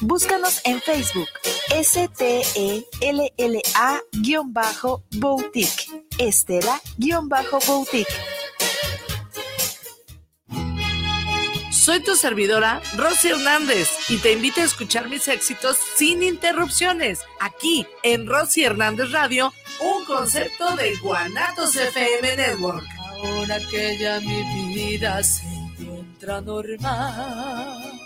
Búscanos en Facebook. S-T-E-L-L-A-Boutique. Estela-Boutique. Soy tu servidora, Rosy Hernández, y te invito a escuchar mis éxitos sin interrupciones, aquí en Rosy Hernández Radio, un concepto de Guanatos FM Network. Ahora que ya mi vida se encuentra normal.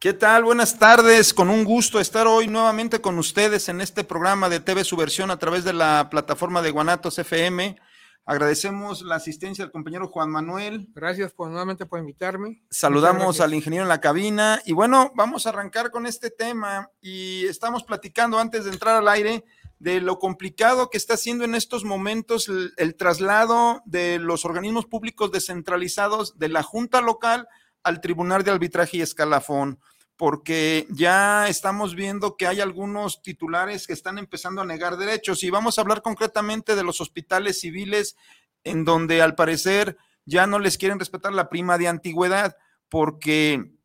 ¿Qué tal? Buenas tardes, con un gusto estar hoy nuevamente con ustedes en este programa de TV Subversión a través de la plataforma de Guanatos FM. Agradecemos la asistencia del compañero Juan Manuel. Gracias por nuevamente por invitarme. Saludamos al ingeniero en la cabina y bueno, vamos a arrancar con este tema y estamos platicando antes de entrar al aire de lo complicado que está siendo en estos momentos el, el traslado de los organismos públicos descentralizados de la Junta Local al Tribunal de Arbitraje y Escalafón, porque ya estamos viendo que hay algunos titulares que están empezando a negar derechos. Y vamos a hablar concretamente de los hospitales civiles en donde al parecer ya no les quieren respetar la prima de antigüedad porque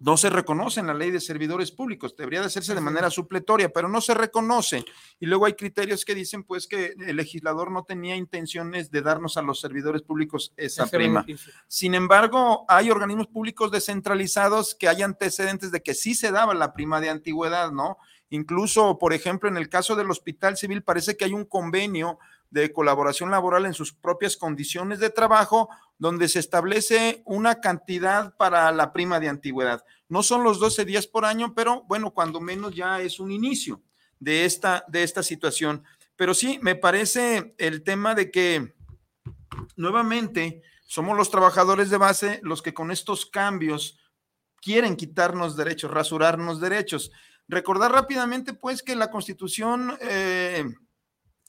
no se reconoce en la ley de servidores públicos, debería de hacerse de manera supletoria, pero no se reconoce. Y luego hay criterios que dicen pues que el legislador no tenía intenciones de darnos a los servidores públicos esa prima. Sin embargo, hay organismos públicos descentralizados que hay antecedentes de que sí se daba la prima de antigüedad, ¿no? Incluso, por ejemplo, en el caso del Hospital Civil parece que hay un convenio de colaboración laboral en sus propias condiciones de trabajo, donde se establece una cantidad para la prima de antigüedad. No son los 12 días por año, pero bueno, cuando menos ya es un inicio de esta, de esta situación. Pero sí, me parece el tema de que nuevamente somos los trabajadores de base los que con estos cambios quieren quitarnos derechos, rasurarnos derechos. Recordar rápidamente, pues, que la Constitución eh,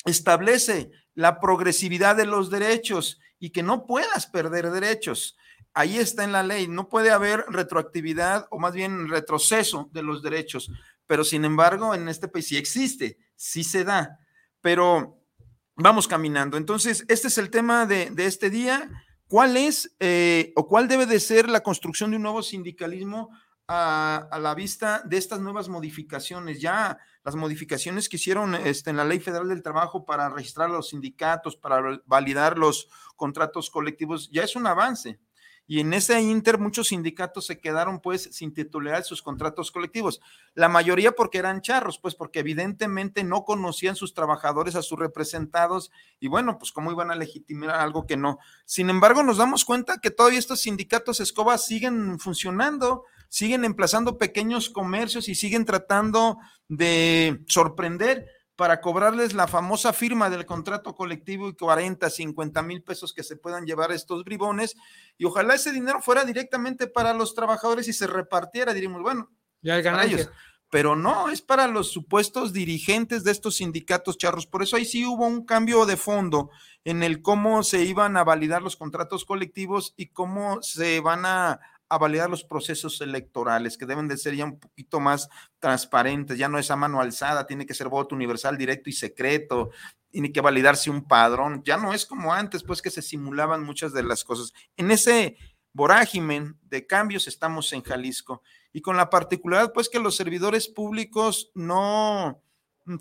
establece la progresividad de los derechos y que no puedas perder derechos. Ahí está en la ley, no puede haber retroactividad o más bien retroceso de los derechos, pero sin embargo en este país sí existe, sí se da, pero vamos caminando. Entonces, este es el tema de, este día. ¿Cuál es eh, o cuál debe de ser la construcción de un nuevo sindicalismo a, la vista de estas nuevas modificaciones. Ya las modificaciones que hicieron este, en la Ley Federal del Trabajo para registrar los sindicatos, para validar los contratos colectivos, ya es un avance. Y en ese inter muchos sindicatos se quedaron pues sin titular sus contratos colectivos. La mayoría porque eran charros, pues porque evidentemente no conocían sus trabajadores a sus representados y bueno, pues cómo iban a legitimar algo que no. Sin embargo, nos damos cuenta que todavía estos sindicatos escobas siguen funcionando, siguen emplazando pequeños comercios y siguen tratando de sorprender para cobrarles la famosa firma del contrato colectivo y 40, 50 mil pesos que se puedan llevar estos bribones. Y ojalá ese dinero fuera directamente para los trabajadores y se repartiera, diríamos, bueno, ya hay para ellos. Pero no, es para los supuestos dirigentes de estos sindicatos charros. Por eso ahí sí hubo un cambio de fondo en el cómo se iban a validar los contratos colectivos y cómo se van a a validar los procesos electorales, que deben de ser ya un poquito más transparentes, ya no es a mano alzada, tiene que ser voto universal, directo y secreto, tiene que validarse un padrón, ya no es como antes, pues que se simulaban muchas de las cosas. En ese vorágimen de cambios estamos en Jalisco y con la particularidad, pues que los servidores públicos no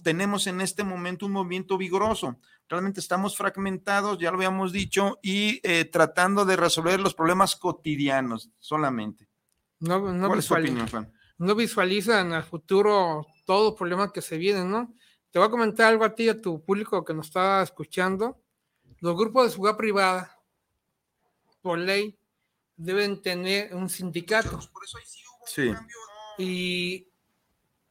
tenemos en este momento un movimiento vigoroso realmente estamos fragmentados, ya lo habíamos dicho, y eh, tratando de resolver los problemas cotidianos solamente. No, ¿Cuál es tu opinión, Juan? No visualizan al futuro todos los problemas que se vienen, ¿no? Te voy a comentar algo a ti y a tu público que nos está escuchando. Los grupos de seguridad privada, por ley, deben tener un sindicato. Sí. Y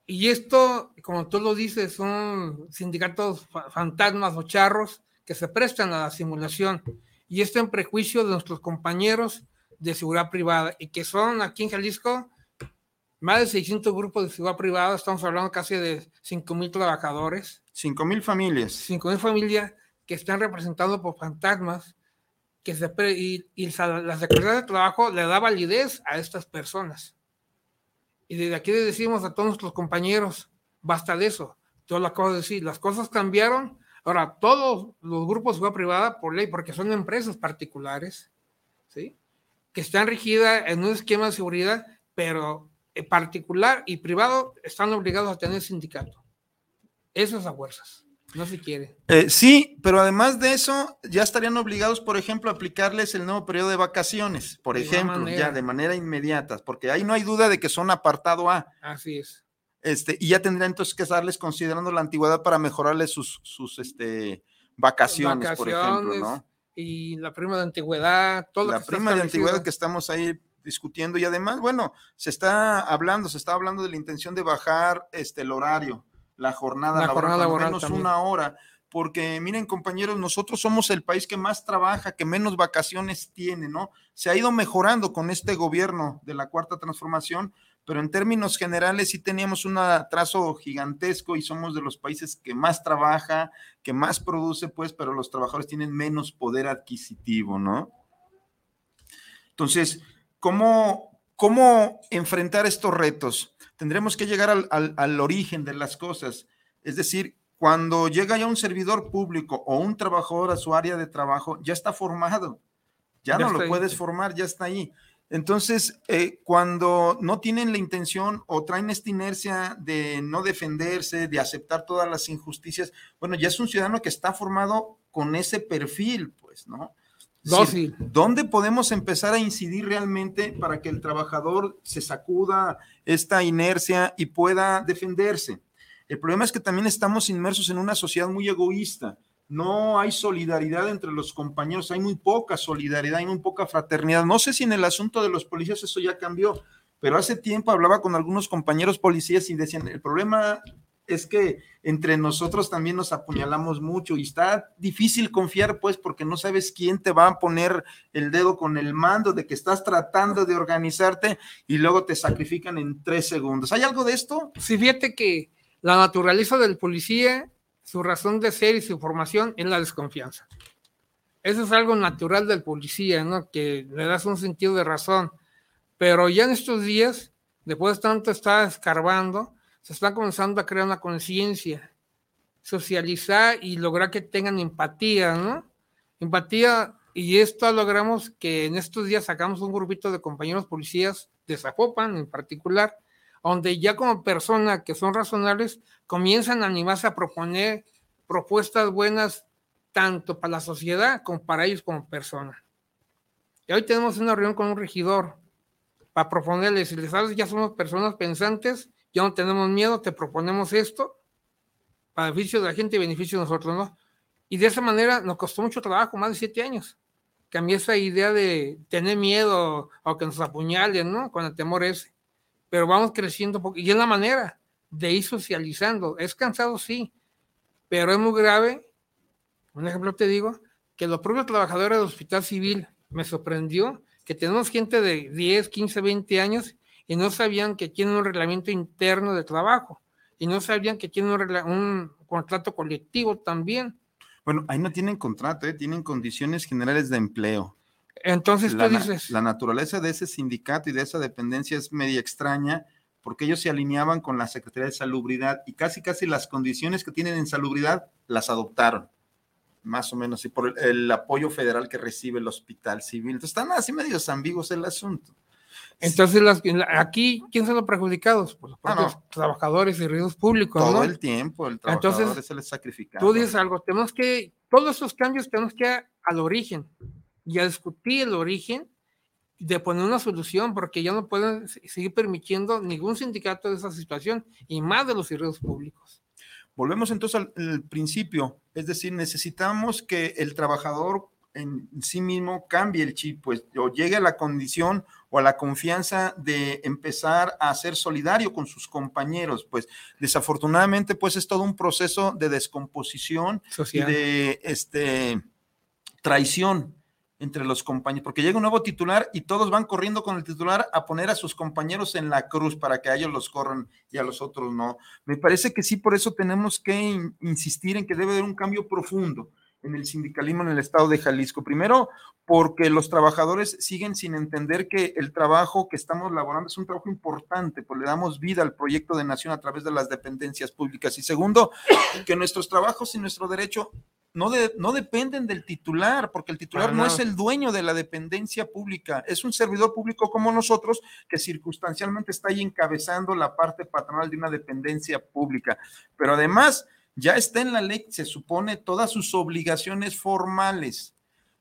y esto, como tú lo dices, son sindicatos fantasmas o charros que se prestan a la simulación. Y esto en prejuicio de nuestros compañeros de seguridad privada y que son aquí en Jalisco más de 600 grupos de seguridad privada, estamos hablando casi de 5 mil trabajadores. 5 mil familias. 5 mil familias que están representados por fantasmas que se y, y la Secretaría de Trabajo le da validez a estas personas. Y desde aquí le decimos a todos nuestros compañeros, basta de eso. Yo lo acabo de las cosas cambiaron. Ahora, todos los grupos de seguridad privada, por ley, porque son empresas particulares, ¿sí? que están regidas en un esquema de seguridad, pero en particular y privado están obligados a tener sindicato. Eso es a fuerzas. No se quiere. Eh, sí, pero además de eso, ya estarían obligados, por ejemplo, a aplicarles el nuevo periodo de vacaciones, por ejemplo, ya de manera inmediata, porque ahí no hay duda de que son apartado A. Así es. Este, y ya tendrían entonces que darles considerando la antigüedad para mejorarles sus, sus este, vacaciones, por ejemplo, ¿no? Y la prima de antigüedad, todo La prima de antigüedad que estamos ahí discutiendo y además, bueno, se está hablando, se está hablando de la intención de bajar este, el horario la jornada la laboral, jornada menos una hora, porque miren compañeros, nosotros somos el país que más trabaja, que menos vacaciones tiene, ¿no? Se ha ido mejorando con este gobierno de la cuarta transformación, pero en términos generales sí teníamos un atraso gigantesco y somos de los países que más trabaja, que más produce, pues, pero los trabajadores tienen menos poder adquisitivo, ¿no? Entonces, ¿cómo, cómo enfrentar estos retos? tendremos que llegar al, origen de las cosas. Es decir, cuando llega ya un servidor público o un trabajador a su área de trabajo, ya está formado. Ya, no lo puedes formar, ya está ahí. Entonces, eh, cuando no tienen la intención o traen esta inercia de no defenderse, de aceptar todas las injusticias, bueno, ya es un ciudadano que está formado con ese perfil, pues, ¿no? ¿Dónde podemos empezar a incidir realmente para que el trabajador se sacuda esta inercia y pueda defenderse? El problema es que también estamos inmersos en una sociedad muy egoísta. No hay solidaridad entre los compañeros, hay muy poca solidaridad, hay muy poca fraternidad. No sé si en el asunto de los policías eso ya cambió, pero hace tiempo hablaba con algunos compañeros policías y decían, el problema es que entre nosotros también nos apuñalamos mucho y está difícil confiar, pues, porque no sabes quién te va a poner el dedo con el mando de que estás tratando de organizarte y luego te sacrifican en tres segundos. ¿Hay algo de esto? Sí, fíjate que la naturaleza del policía, su razón de ser y su formación es la desconfianza. Eso es algo natural del policía, ¿no? Que le das un sentido de razón. Pero ya en estos días, después de tanto estar escarbando, se está comenzando a crear una conciencia, socializar y lograr que tengan empatía, ¿no? Empatía, y esto logramos que en estos días sacamos un grupito de compañeros policías de Zapopan en particular, donde ya como personas que son razonables comienzan a animarse a proponer propuestas buenas tanto para la sociedad como para ellos como personas. Y hoy tenemos una reunión con un regidor para proponerles, si les sabes, ya somos personas pensantes ya no tenemos miedo, te proponemos esto, para beneficio de la gente y beneficio de nosotros, ¿no? Y de esa manera nos costó mucho trabajo, más de siete años. Cambié esa idea de tener miedo o que nos apuñalen, ¿no? Con el temor ese. Pero vamos creciendo poco. Y es la manera de ir socializando. Es cansado, sí, pero es muy grave. Un ejemplo te digo, que los propios trabajadores del hospital civil me sorprendió que tenemos gente de 10, 15, 20 años y no sabían que tienen un reglamento interno de trabajo y no sabían que tienen un, contrato colectivo también. Bueno, ahí no tienen contrato, ¿eh? tienen condiciones generales de empleo. Entonces la, dices. La naturaleza de ese sindicato y de esa dependencia es media extraña porque ellos se alineaban con la Secretaría de Salubridad y casi, casi las condiciones que tienen en salubridad las adoptaron, más o menos, y por el, el apoyo federal que recibe el Hospital Civil. Entonces están así medios ambiguos el asunto. Entonces, las, aquí, ¿quién son los perjudicados? Pues los Ah, propios no. trabajadores y servicios públicos, Todo ¿no? el tiempo el trabajador Entonces, es el sacrificado. Tú dices algo, tenemos que, todos esos cambios tenemos que ir al origen y a discutir el origen de poner una solución, porque ya no pueden seguir permitiendo ningún sindicato de esa situación, y más de los servicios públicos. Volvemos entonces al, al principio, es decir, necesitamos que el trabajador en sí mismo cambie el chip, pues, o llegue a la condición o a la confianza de empezar a ser solidario con sus compañeros, pues, desafortunadamente, pues, es todo un proceso de descomposición y Social. de, este, traición entre los compañeros, porque llega un nuevo titular y todos van corriendo con el titular a poner a sus compañeros en la cruz para que a ellos los corran y a los otros no. Me parece que sí, por eso tenemos que in- insistir en que debe haber un cambio profundo en el sindicalismo en el estado de Jalisco. Primero, porque los trabajadores siguen sin entender que el trabajo que estamos laborando es un trabajo importante, pues le damos vida al proyecto de nación a través de las dependencias públicas. Y segundo, que nuestros trabajos y nuestro derecho no, de- no dependen del titular, porque el titular no es el dueño de la dependencia pública, es un servidor público como nosotros que circunstancialmente está ahí encabezando la parte patronal de una dependencia pública. Pero además, ya está en la ley, se supone, todas sus obligaciones formales.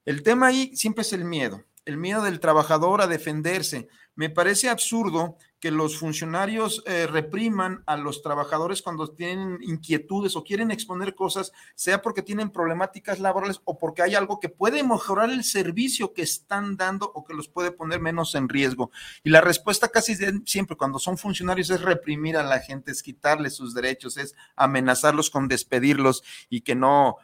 El tema ahí siempre es el miedo, el miedo del trabajador a defenderse. Me parece absurdo que los funcionarios eh, repriman a los trabajadores cuando tienen inquietudes o quieren exponer cosas, sea porque tienen problemáticas laborales o porque hay algo que puede mejorar el servicio que están dando o que los puede poner menos en riesgo. Y la respuesta casi siempre cuando son funcionarios es reprimir a la gente, es quitarles sus derechos, es amenazarlos con despedirlos y que no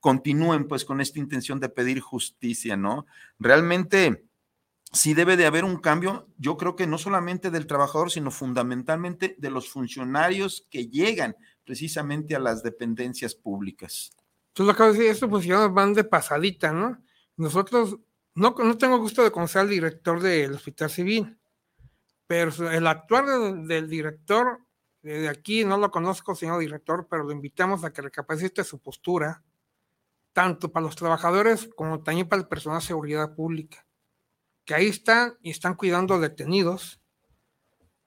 continúen pues con esta intención de pedir justicia, ¿no? Realmente sí debe de haber un cambio, yo creo que no solamente del trabajador, sino fundamentalmente de los funcionarios que llegan precisamente a las dependencias públicas. Tú lo acabas de decir, estos funcionarios van de pasadita, ¿no? Nosotros, no, no tengo gusto de conocer al director del Hospital Civil, pero el actuar del, director, de aquí no lo conozco, señor director, pero lo invitamos a que recapacite su postura, tanto para los trabajadores como también para el personal de seguridad pública, que ahí están y están cuidando detenidos,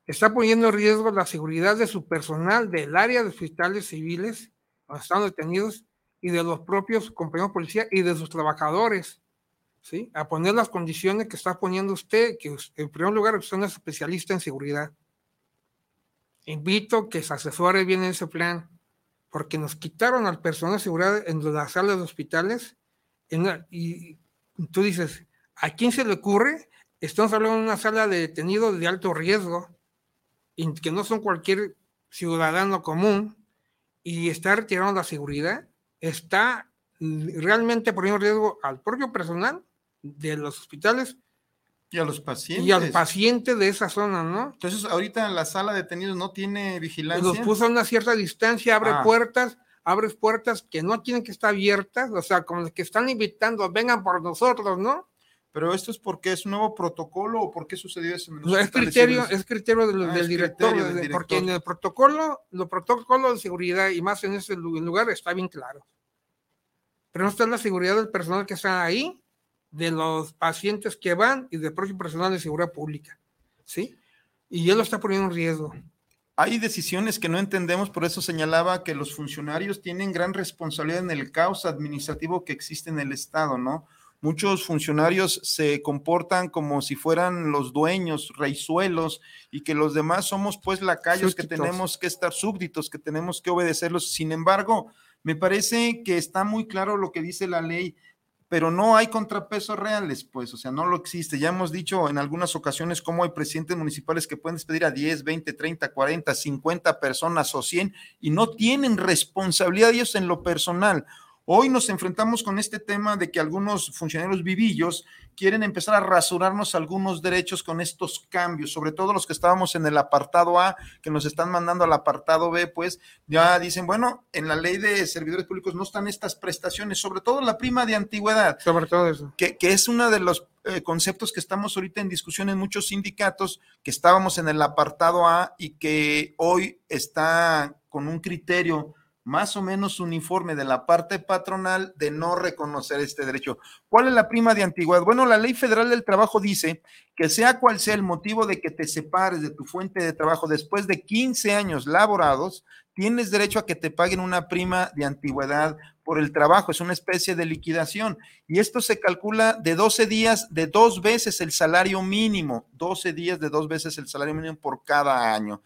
está poniendo en riesgo la seguridad de su personal del área de hospitales civiles, donde están detenidos, y de los propios compañeros de policía y de sus trabajadores, ¿sí? A poner las condiciones que está poniendo usted, que en primer lugar usted es especialista en seguridad. Invito que se asesore bien en ese plan, porque nos quitaron al personal de seguridad en las salas de hospitales, y tú dices, ¿a quién se le ocurre? Estamos hablando de una sala de detenidos de alto riesgo, y que no son cualquier ciudadano común, y está retirando la seguridad, está realmente poniendo en riesgo al propio personal de los hospitales Y a los pacientes. y al paciente de esa zona, ¿no? Entonces, ahorita la sala de detenidos no tiene vigilancia. Los puso a una cierta distancia, abre Ah. puertas, abre puertas que no tienen que estar abiertas, o sea, como que están invitando, vengan por nosotros, ¿no? Pero esto es porque es un nuevo protocolo o por qué sucedió eso. No, es criterio, es criterio del, Ah, del es director, criterio del de- porque en director. el protocolo, los protocolos de seguridad y más en ese lu- lugar está bien claro. Pero no está la seguridad del personal que está ahí, de los pacientes que van y del propio personal de seguridad pública, ¿sí? Y él lo está poniendo en riesgo. Hay decisiones que no entendemos, por eso señalaba que los funcionarios tienen gran responsabilidad en el caos administrativo que existe en el Estado, ¿no? Muchos funcionarios se comportan como si fueran los dueños, reizuelos, y que los demás somos pues lacayos que Súbditos. tenemos que estar súbditos, que tenemos que obedecerlos. Sin embargo, me parece que está muy claro lo que dice la ley, pero no hay contrapesos reales, pues, o sea, no lo existe. Ya hemos dicho en algunas ocasiones cómo hay presidentes municipales que pueden despedir a 10, 20, 30, 40, 50 personas o 100 y no tienen responsabilidad ellos en lo personal. Hoy nos enfrentamos con este tema de que algunos funcionarios vivillos quieren empezar a rasurarnos algunos derechos con estos cambios, sobre todo los que estábamos en el apartado A, que nos están mandando al apartado B, pues ya dicen, bueno, en la ley de servidores públicos no están estas prestaciones, sobre todo la prima de antigüedad. Sobre todo eso. Que, que es uno de los eh, conceptos que estamos ahorita en discusión en muchos sindicatos, que estábamos en el apartado A y que hoy está con un criterio más o menos uniforme de la parte patronal de no reconocer este derecho. ¿Cuál es la prima de antigüedad? Bueno, la ley federal del trabajo dice que sea cual sea el motivo de que te separes de tu fuente de trabajo después de 15 años laborados, tienes derecho a que te paguen una prima de antigüedad por el trabajo, es una especie de liquidación. Y esto se calcula de 12 días de dos veces el salario mínimo, 12 días de dos veces el salario mínimo por cada año.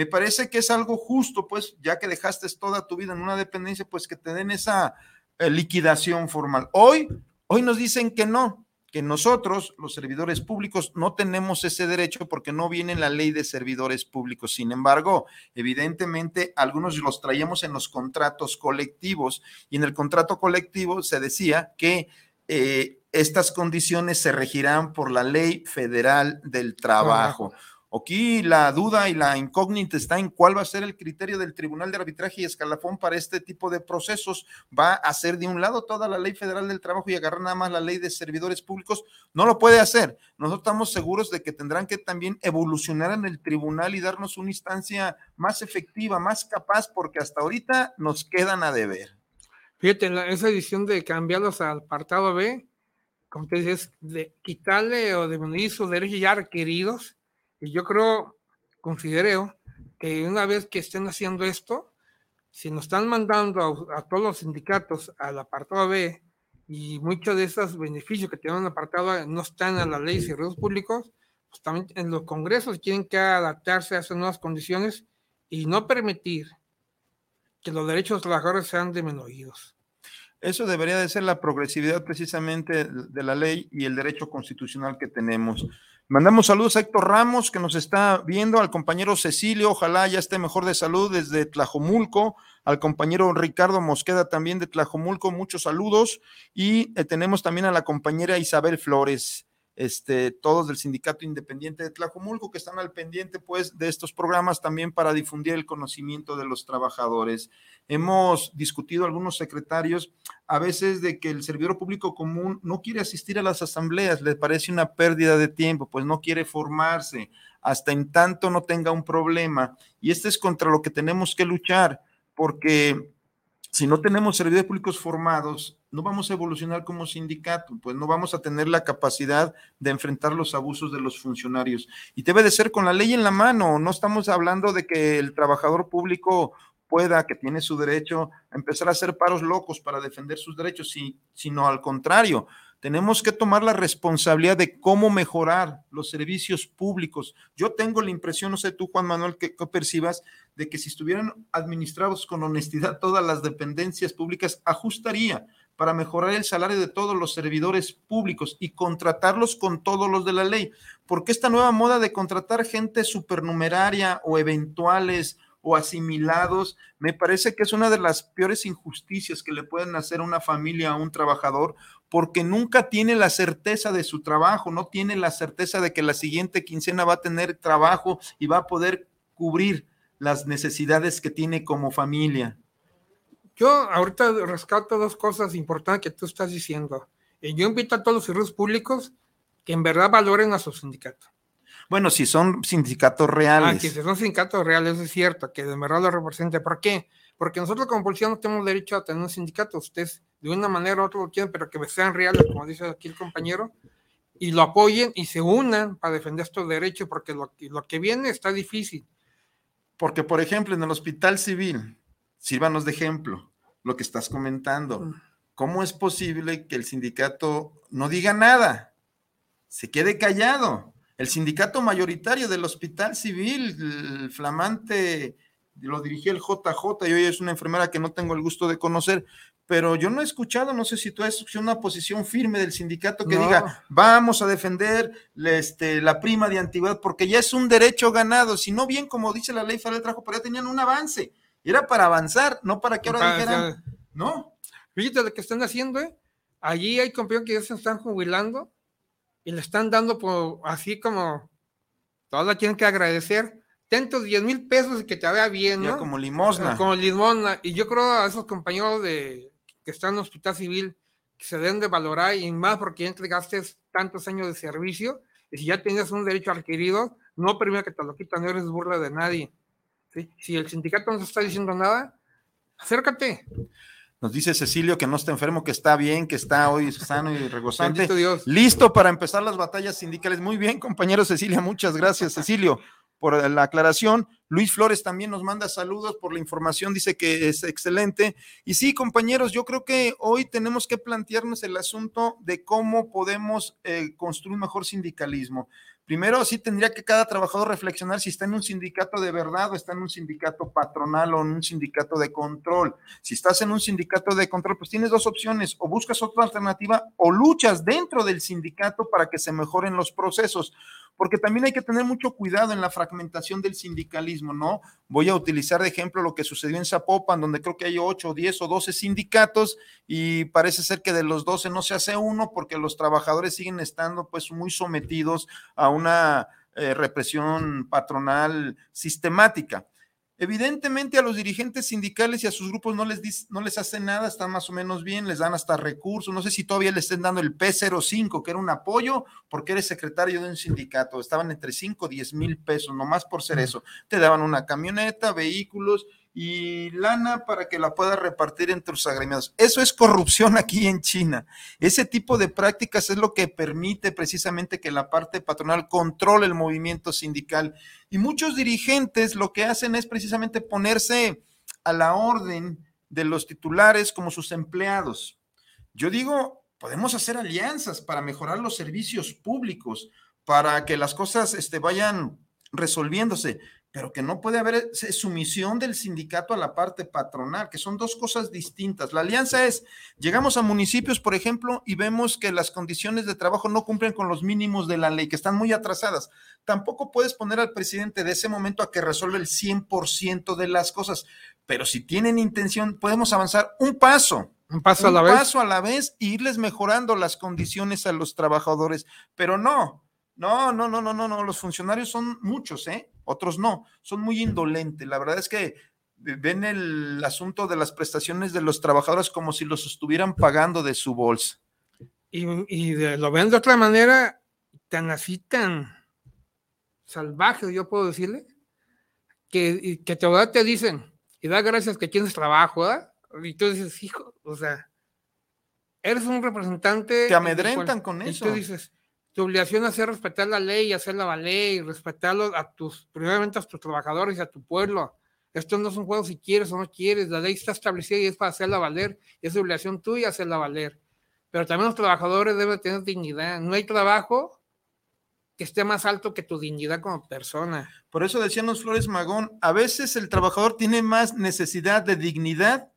Me parece que es algo justo, pues, ya que dejaste toda tu vida en una dependencia, pues que te den esa eh, liquidación formal. Hoy, hoy nos dicen que no, que nosotros, los servidores públicos, no tenemos ese derecho porque no viene en la ley de servidores públicos. Sin embargo, evidentemente, algunos los traíamos en los contratos colectivos y en el contrato colectivo se decía que eh, estas condiciones se regirán por la ley federal del trabajo. Aquí la duda y la incógnita está en cuál va a ser el criterio del Tribunal de Arbitraje y Escalafón para este tipo de procesos. ¿Va a hacer de un lado toda la ley federal del trabajo y agarrar nada más la ley de servidores públicos? No lo puede hacer. Nosotros estamos seguros de que tendrán que también evolucionar en el tribunal y darnos una instancia más efectiva, más capaz, porque hasta ahorita nos quedan a deber. Fíjate, esa edición de cambiarlos al apartado B, como te dices, de quitarle o disminuir sus derechos ya requeridos y yo creo, considero que una vez que estén haciendo esto, si nos están mandando a, todos los sindicatos al apartado B y muchos de esos beneficios que tienen apartado A no están en la ley de servicios públicos, pues también en los congresos tienen que adaptarse a esas nuevas condiciones y no permitir que los derechos de los trabajadores sean disminuidos. Eso debería de ser la progresividad precisamente de la ley y el derecho constitucional que tenemos. Mandamos saludos a Héctor Ramos, que nos está viendo, al compañero Cecilio, ojalá ya esté mejor de salud desde Tlajomulco, al compañero Ricardo Mosqueda también de Tlajomulco, muchos saludos, y eh, tenemos también a la compañera Isabel Flores este, todos del Sindicato Independiente de Tlajomulco que están al pendiente pues de estos programas también para difundir el conocimiento de los trabajadores. Hemos discutido algunos secretarios a veces de que el servidor público común no quiere asistir a las asambleas, le parece una pérdida de tiempo, pues no quiere formarse hasta en tanto no tenga un problema. Y este es contra lo que tenemos que luchar, porque si no tenemos servidores públicos formados, no vamos a evolucionar como sindicato, pues no vamos a tener la capacidad de enfrentar los abusos de los funcionarios. Y debe de ser con la ley en la mano, no estamos hablando de que el trabajador público pueda, que tiene su derecho, empezar a hacer paros locos para defender sus derechos, sino al contrario, tenemos que tomar la responsabilidad de cómo mejorar los servicios públicos. Yo tengo la impresión, no sé tú, Juan Manuel, que, percibas, de que si estuvieran administrados con honestidad todas las dependencias públicas, ajustaría para mejorar el salario de todos los servidores públicos y contratarlos con todos los de la ley. Porque esta nueva moda de contratar gente supernumeraria o eventuales o asimilados, me parece que es una de las peores injusticias que le pueden hacer una familia a un trabajador, porque nunca tiene la certeza de su trabajo, no tiene la certeza de que la siguiente quincena va a tener trabajo y va a poder cubrir las necesidades que tiene como familia. Yo ahorita rescato dos cosas importantes que tú estás diciendo. Eh, yo invito a todos los servicios públicos que en verdad valoren a su sindicato. Bueno, si son sindicatos reales. Ah, si son sindicatos reales, es cierto, que de verdad lo represente. ¿Por qué? Porque nosotros como policía no tenemos derecho a tener un sindicato. Ustedes de una manera u otra lo quieren, pero que sean reales, como dice aquí el compañero, y lo apoyen y se unan para defender estos derechos, porque lo, lo que viene está difícil. Porque, por ejemplo, en el hospital civil, sírvanos de ejemplo, lo que estás comentando. Mm. ¿Cómo es posible que el sindicato no diga nada? Se quede callado. El sindicato mayoritario del Hospital Civil, el flamante, lo dirigía el JJ y hoy es una enfermera que no tengo el gusto de conocer, pero yo no he escuchado, no sé si tú has escuchado una posición firme del sindicato que diga, vamos a defender este, la prima de antigüedad, porque ya es un derecho ganado, si no bien como dice la ley federal del trabajo, pero ya tenían un avance. Era para avanzar, no para que ahora dijeran, no. Fíjate lo que están haciendo, ¿eh? Allí hay compañeros que ya se están jubilando y le están dando por, así como, todos tienen que agradecer. Tentos 10 mil pesos y que te vea bien, ¿no? como limosna. Como limosna. Y yo creo a esos compañeros de, que están en el hospital civil que se deben de valorar y más porque ya entregaste tantos años de servicio y si ya tienes un derecho adquirido, no primero que te lo quitan, no eres burla de nadie. Si el sindicato no se está diciendo nada, acércate. Nos dice Cecilio que no está enfermo, que está bien, que está hoy sano y regozante. Listo para empezar las batallas sindicales. Muy bien, compañero Cecilia, muchas gracias, Cecilio, por la aclaración. Luis Flores también nos manda saludos por la información, dice que es excelente. Y sí, compañeros, yo creo que hoy tenemos que plantearnos el asunto de cómo podemos eh, construir un mejor sindicalismo. Primero, sí tendría que cada trabajador reflexionar si está en un sindicato de verdad o está en un sindicato patronal o en un sindicato de control. Si estás en un sindicato de control, pues tienes dos opciones, o buscas otra alternativa o luchas dentro del sindicato para que se mejoren los procesos porque también hay que tener mucho cuidado en la fragmentación del sindicalismo, ¿no? Voy a utilizar de ejemplo lo que sucedió en Zapopan, donde creo que hay 8, 10 o 12 sindicatos y parece ser que de los 12 no se hace uno porque los trabajadores siguen estando pues muy sometidos a una eh, represión patronal sistemática. Evidentemente a los dirigentes sindicales y a sus grupos no les, no les hacen nada, están más o menos bien, les dan hasta recursos, no sé si todavía les estén dando el P05, que era un apoyo, porque eres secretario de un sindicato, estaban entre 5 y 10 mil pesos, nomás por ser eso. Te daban una camioneta, vehículos, y lana para que la pueda repartir entre tus agremiados. Eso es corrupción aquí en China. Ese tipo de prácticas es lo que permite precisamente que la parte patronal controle el movimiento sindical. Y muchos dirigentes lo que hacen es precisamente ponerse a la orden de los titulares como sus empleados. Yo digo, podemos hacer alianzas para mejorar los servicios públicos, para que las cosas este, vayan resolviéndose pero que no puede haber sumisión del sindicato a la parte patronal, que son dos cosas distintas. La alianza es, llegamos a municipios, por ejemplo, y vemos que las condiciones de trabajo no cumplen con los mínimos de la ley, que están muy atrasadas. Tampoco puedes poner al presidente de ese momento a que resuelva el 100% de las cosas, pero si tienen intención, podemos avanzar un paso. Un paso a la vez. Un paso a la vez e irles mejorando las condiciones a los trabajadores, pero no, no, no, no, no, no, no, los funcionarios son muchos, ¿eh? Otros no, son muy indolentes. La verdad es que ven el asunto de las prestaciones de los trabajadores como si los estuvieran pagando de su bolsa. Y, lo ven de otra manera, tan así, tan salvaje, yo puedo decirle, que, que te, te dicen, y da gracias que tienes trabajo, ¿verdad? Y tú dices, hijo, o sea, eres un representante. Te amedrentan con eso. Y tú dices, tu obligación es hacer respetar la ley y hacerla valer y respetarlo a tus, primeramente a tus trabajadores y a tu pueblo. Esto no es un juego si quieres o no quieres, la ley está establecida y es para hacerla valer, es obligación tuya hacerla valer. Pero también los trabajadores deben tener dignidad. No hay trabajo que esté más alto que tu dignidad como persona. Por eso decían los Flores Magón, a veces el trabajador tiene más necesidad de dignidad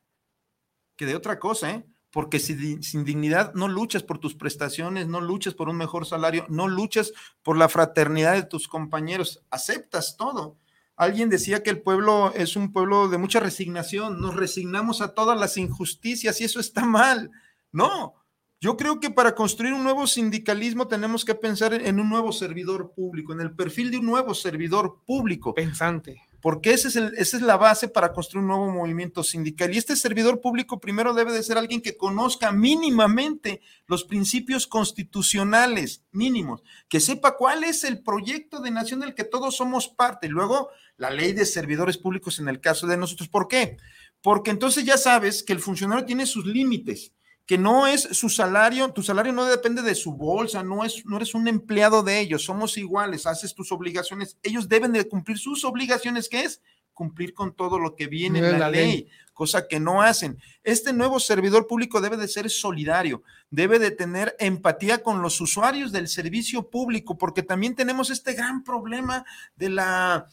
que de otra cosa, ¿eh? Porque si, sin dignidad no luchas por tus prestaciones, no luchas por un mejor salario, no luchas por la fraternidad de tus compañeros, aceptas todo. Alguien decía que el pueblo es un pueblo de mucha resignación, nos resignamos a todas las injusticias y eso está mal. No, yo creo que para construir un nuevo sindicalismo tenemos que pensar en un nuevo servidor público, en el perfil de un nuevo servidor público. Pensante porque esa es la base para construir un nuevo movimiento sindical. Y este servidor público primero debe de ser alguien que conozca mínimamente los principios constitucionales mínimos, que sepa cuál es el proyecto de nación del que todos somos parte. Y luego la ley de servidores públicos en el caso de nosotros. ¿Por qué? Porque entonces ya sabes que el funcionario tiene sus límites que no es su salario, tu salario no depende de su bolsa, no, es, no eres un empleado de ellos, somos iguales, haces tus obligaciones, ellos deben de cumplir sus obligaciones, ¿qué es? Cumplir con todo lo que viene en la, ley, cosa que no hacen. Este nuevo servidor público debe de ser solidario, debe de tener empatía con los usuarios del servicio público, porque también tenemos este gran problema de la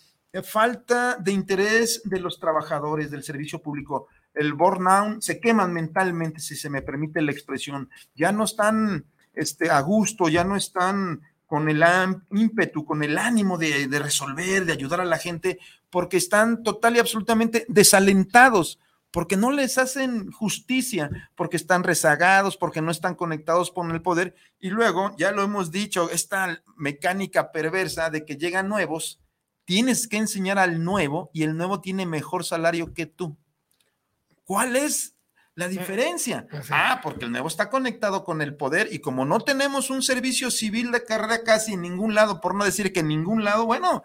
falta de interés de los trabajadores del servicio público el burnout, se queman mentalmente, si se me permite la expresión, ya no están este, a gusto, ya no están con el ímpetu, con el ánimo de, de resolver, de ayudar a la gente, porque están total y absolutamente desalentados porque no les hacen justicia, porque están rezagados, porque no están conectados con el poder. Y luego, ya lo hemos dicho, esta mecánica perversa de que llegan nuevos, tienes que enseñar al nuevo y el nuevo tiene mejor salario que tú. ¿Cuál es la diferencia? Ah, porque el nuevo está conectado con el poder y como no tenemos un servicio civil de carrera casi en ningún lado, por no decir que en ningún lado, bueno,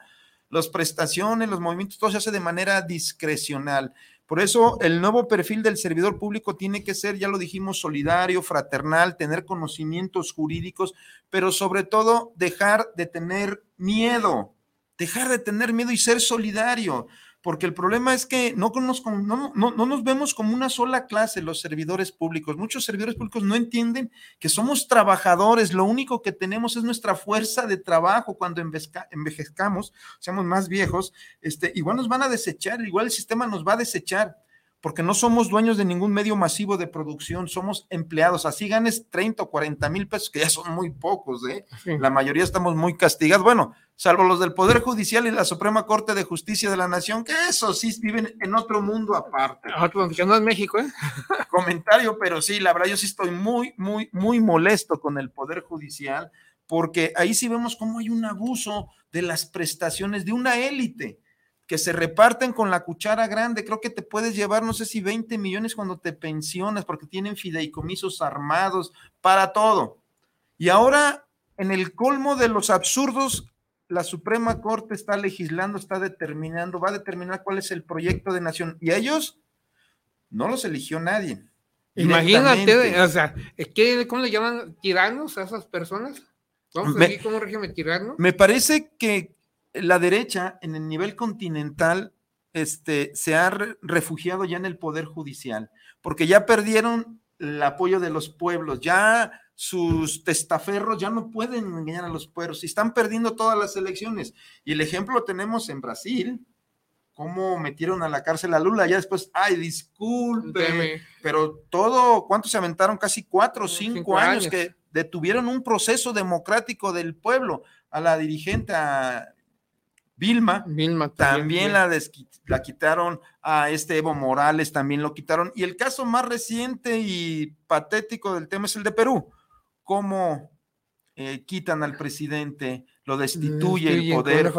las prestaciones, los movimientos, todo se hace de manera discrecional. Por eso el nuevo perfil del servidor público tiene que ser, ya lo dijimos, solidario, fraternal, tener conocimientos jurídicos, pero sobre todo dejar de tener miedo, dejar de tener miedo y ser solidario porque el problema es que no, nos, no, no, nos vemos como una sola clase los servidores públicos. Muchos servidores públicos no entienden que somos trabajadores, lo único que tenemos es nuestra fuerza de trabajo cuando envejezcamos, seamos más viejos, este, igual nos van a desechar, igual el sistema nos va a desechar porque no somos dueños de ningún medio masivo de producción, somos empleados. Así ganes 30 o 40 mil pesos, que ya son muy pocos, ¿eh? La mayoría estamos muy castigados. Bueno, salvo los del Poder Judicial y la Suprema Corte de Justicia de la Nación, que eso sí viven en otro mundo aparte. Otro, que no es México, ¿eh? Comentario, pero sí, la verdad, yo sí estoy muy, muy, muy molesto con el Poder Judicial, porque ahí sí vemos cómo hay un abuso de las prestaciones de una élite que se reparten con la cuchara grande. Creo que te puedes llevar, no sé si 20 millones cuando te pensionas, porque tienen fideicomisos armados para todo. Y ahora, en el colmo de los absurdos, la Suprema Corte está legislando, está determinando, va a determinar cuál es el proyecto de nación. Y ellos no los eligió nadie. Imagínate, o sea, ¿cómo le llaman tiranos a esas personas? ¿Cómo me, como régimen tirano? Me parece que la derecha en el nivel continental este, se ha refugiado ya en el poder judicial, porque ya perdieron el apoyo de los pueblos, ya sus testaferros ya no pueden engañar a los pueblos y están perdiendo todas las elecciones. Y el ejemplo lo tenemos en Brasil, cómo metieron a la cárcel a Lula, ya después, ay, disculpe, pero todo, ¿cuántos se aventaron? Casi cuatro o cinco, años, que detuvieron un proceso democrático del pueblo a la dirigente, a Vilma, Vilma también, la, la, quitaron, a este Evo Morales también lo quitaron. Y el caso más reciente y patético del tema es el de Perú cómo eh, quitan al presidente, lo destituye el poder,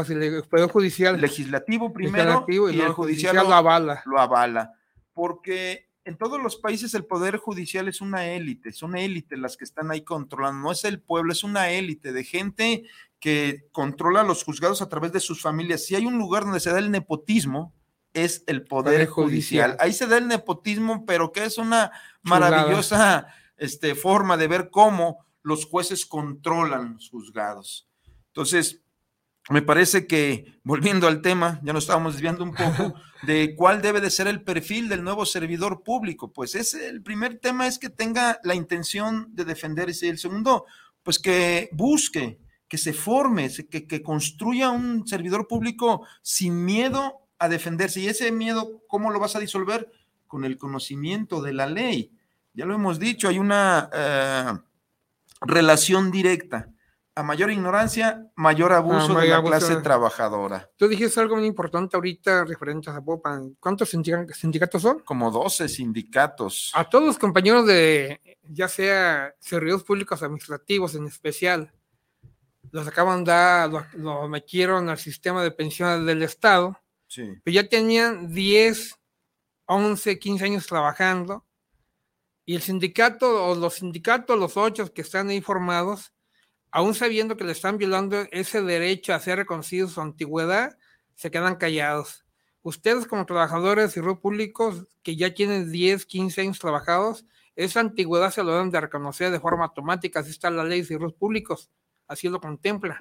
judicial, legislativo primero y, el judicial, lo, avala. lo avala. Porque en todos los países el poder judicial es una élite, son élites las que están ahí controlando, no es el pueblo, es una élite de gente que controla los juzgados a través de sus familias. Si hay un lugar donde se da el nepotismo, es el poder, judicial. Ahí se da el nepotismo, pero que es una maravillosa este, forma de ver cómo los jueces controlan los juzgados. Entonces, me parece que, volviendo al tema, ya nos estábamos desviando un poco de cuál debe de ser el perfil del nuevo servidor público. Pues ese, el primer tema es que tenga la intención de defenderse. El segundo, pues que busque, que se forme, que, que construya un servidor público sin miedo a defenderse. Y ese miedo, ¿cómo lo vas a disolver? Con el conocimiento de la ley ya lo hemos dicho, hay una eh, relación directa. A mayor ignorancia, mayor abuso de la clase trabajadora. Tú dijiste algo muy importante ahorita referente a Zapopan. ¿Cuántos sindicatos son? Como 12 sindicatos. A todos los compañeros de, ya sea servidores públicos administrativos en especial, los acaban de dar, lo, metieron al sistema de pensiones del Estado. Sí. Pero ya tenían 10, 11, 15 años trabajando y el sindicato o los sindicatos, los ocho que están ahí formados, aún sabiendo que le están violando ese derecho a ser reconocido su antigüedad, se quedan callados. Ustedes como trabajadores y públicos que ya tienen 10, 15 años trabajados, esa antigüedad se lo deben de reconocer de forma automática, así está la ley de servicios públicos, así lo contempla,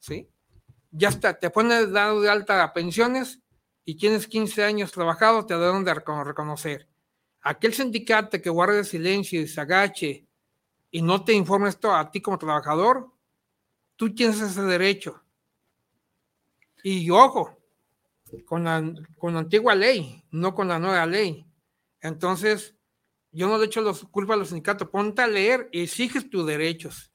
¿sí? Ya está, te pones dado de alta a pensiones y tienes 15 años trabajados, te deben de reconocer aquel sindicato que guarde silencio y se agache y no te informe esto a ti como trabajador, tú tienes ese derecho. Y ojo, con la, con la antigua ley, no con la nueva ley. Entonces, yo no le echo los culpa a los sindicatos, ponte a leer y exiges tus derechos.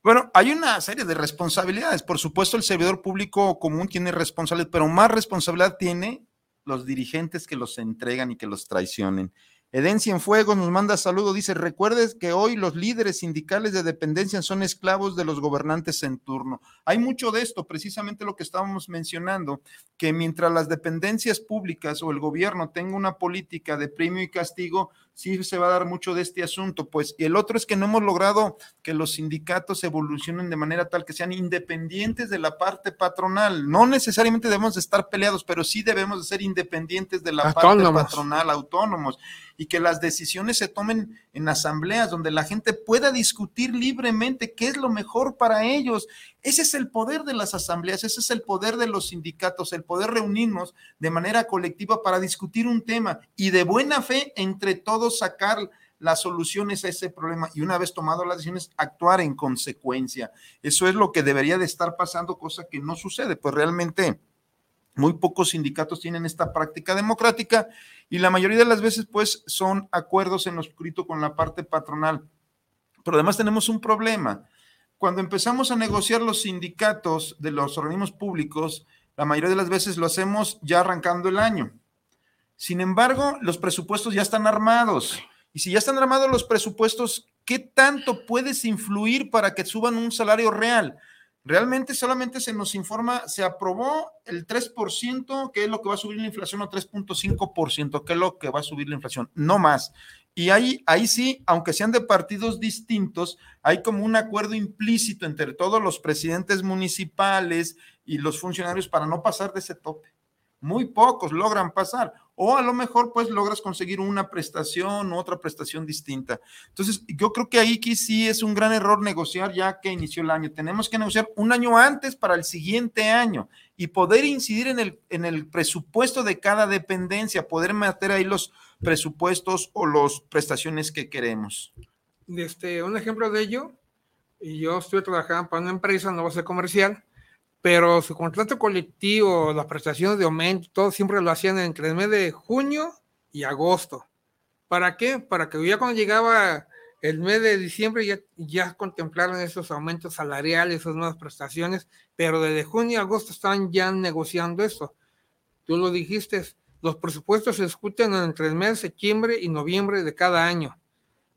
Bueno, hay una serie de responsabilidades. Por supuesto, el servidor público común tiene responsabilidad, pero más responsabilidad tiene los dirigentes que los entregan y que los traicionen. Eden Cienfuegos nos manda saludo, dice, recuerdes que hoy los líderes sindicales de dependencia son esclavos de los gobernantes en turno. Hay mucho de esto, precisamente lo que estábamos mencionando, que mientras las dependencias públicas o el gobierno tenga una política de premio y castigo, sí se va a dar mucho de este asunto, pues, y el otro es que no hemos logrado que los sindicatos evolucionen de manera tal que sean independientes de la parte patronal. No necesariamente debemos de estar peleados, pero sí debemos de ser independientes de la parte patronal, autónomos, y que las decisiones se tomen en asambleas donde la gente pueda discutir libremente qué es lo mejor para ellos. Ese es el poder de las asambleas, ese es el poder de los sindicatos, el poder reunirnos de manera colectiva para discutir un tema y de buena fe entre todos sacar las soluciones a ese problema y una vez tomado las decisiones, actuar en consecuencia. Eso es lo que debería de estar pasando, cosa que no sucede, pues realmente muy pocos sindicatos tienen esta práctica democrática y la mayoría de las veces pues son acuerdos en lo escrito con la parte patronal. Pero además tenemos un problema. Cuando empezamos a negociar los sindicatos de los organismos públicos, la mayoría de las veces lo hacemos ya arrancando el año. Sin embargo, los presupuestos ya están armados. Y si ya están armados los presupuestos, ¿qué tanto puedes influir para que suban un salario real? Realmente solamente se nos informa, se aprobó el 3%, que es lo que va a subir la inflación, o 3.5%, que es lo que va a subir la inflación, no más. Y ahí, ahí sí, aunque sean de partidos distintos, hay como un acuerdo implícito entre todos los presidentes municipales y los funcionarios para no pasar de ese tope. Muy pocos logran pasar o a lo mejor pues logras conseguir una prestación u otra prestación distinta. Entonces, yo creo que ahí sí es un gran error negociar ya que inició el año. Tenemos que negociar un año antes para el siguiente año y poder incidir en el, en el presupuesto de cada dependencia, poder meter ahí los presupuestos o las prestaciones que queremos. Este, un ejemplo de ello, yo estoy trabajando para una empresa, no va a ser comercial, pero su contrato colectivo, las prestaciones de aumento, todo siempre lo hacían entre el mes de junio y agosto. ¿Para qué? Para que ya cuando llegaba el mes de diciembre ya, ya contemplaron esos aumentos salariales, esas nuevas prestaciones, pero desde junio y agosto están ya negociando eso. Tú lo dijiste, los presupuestos se discuten entre el mes de septiembre y noviembre de cada año.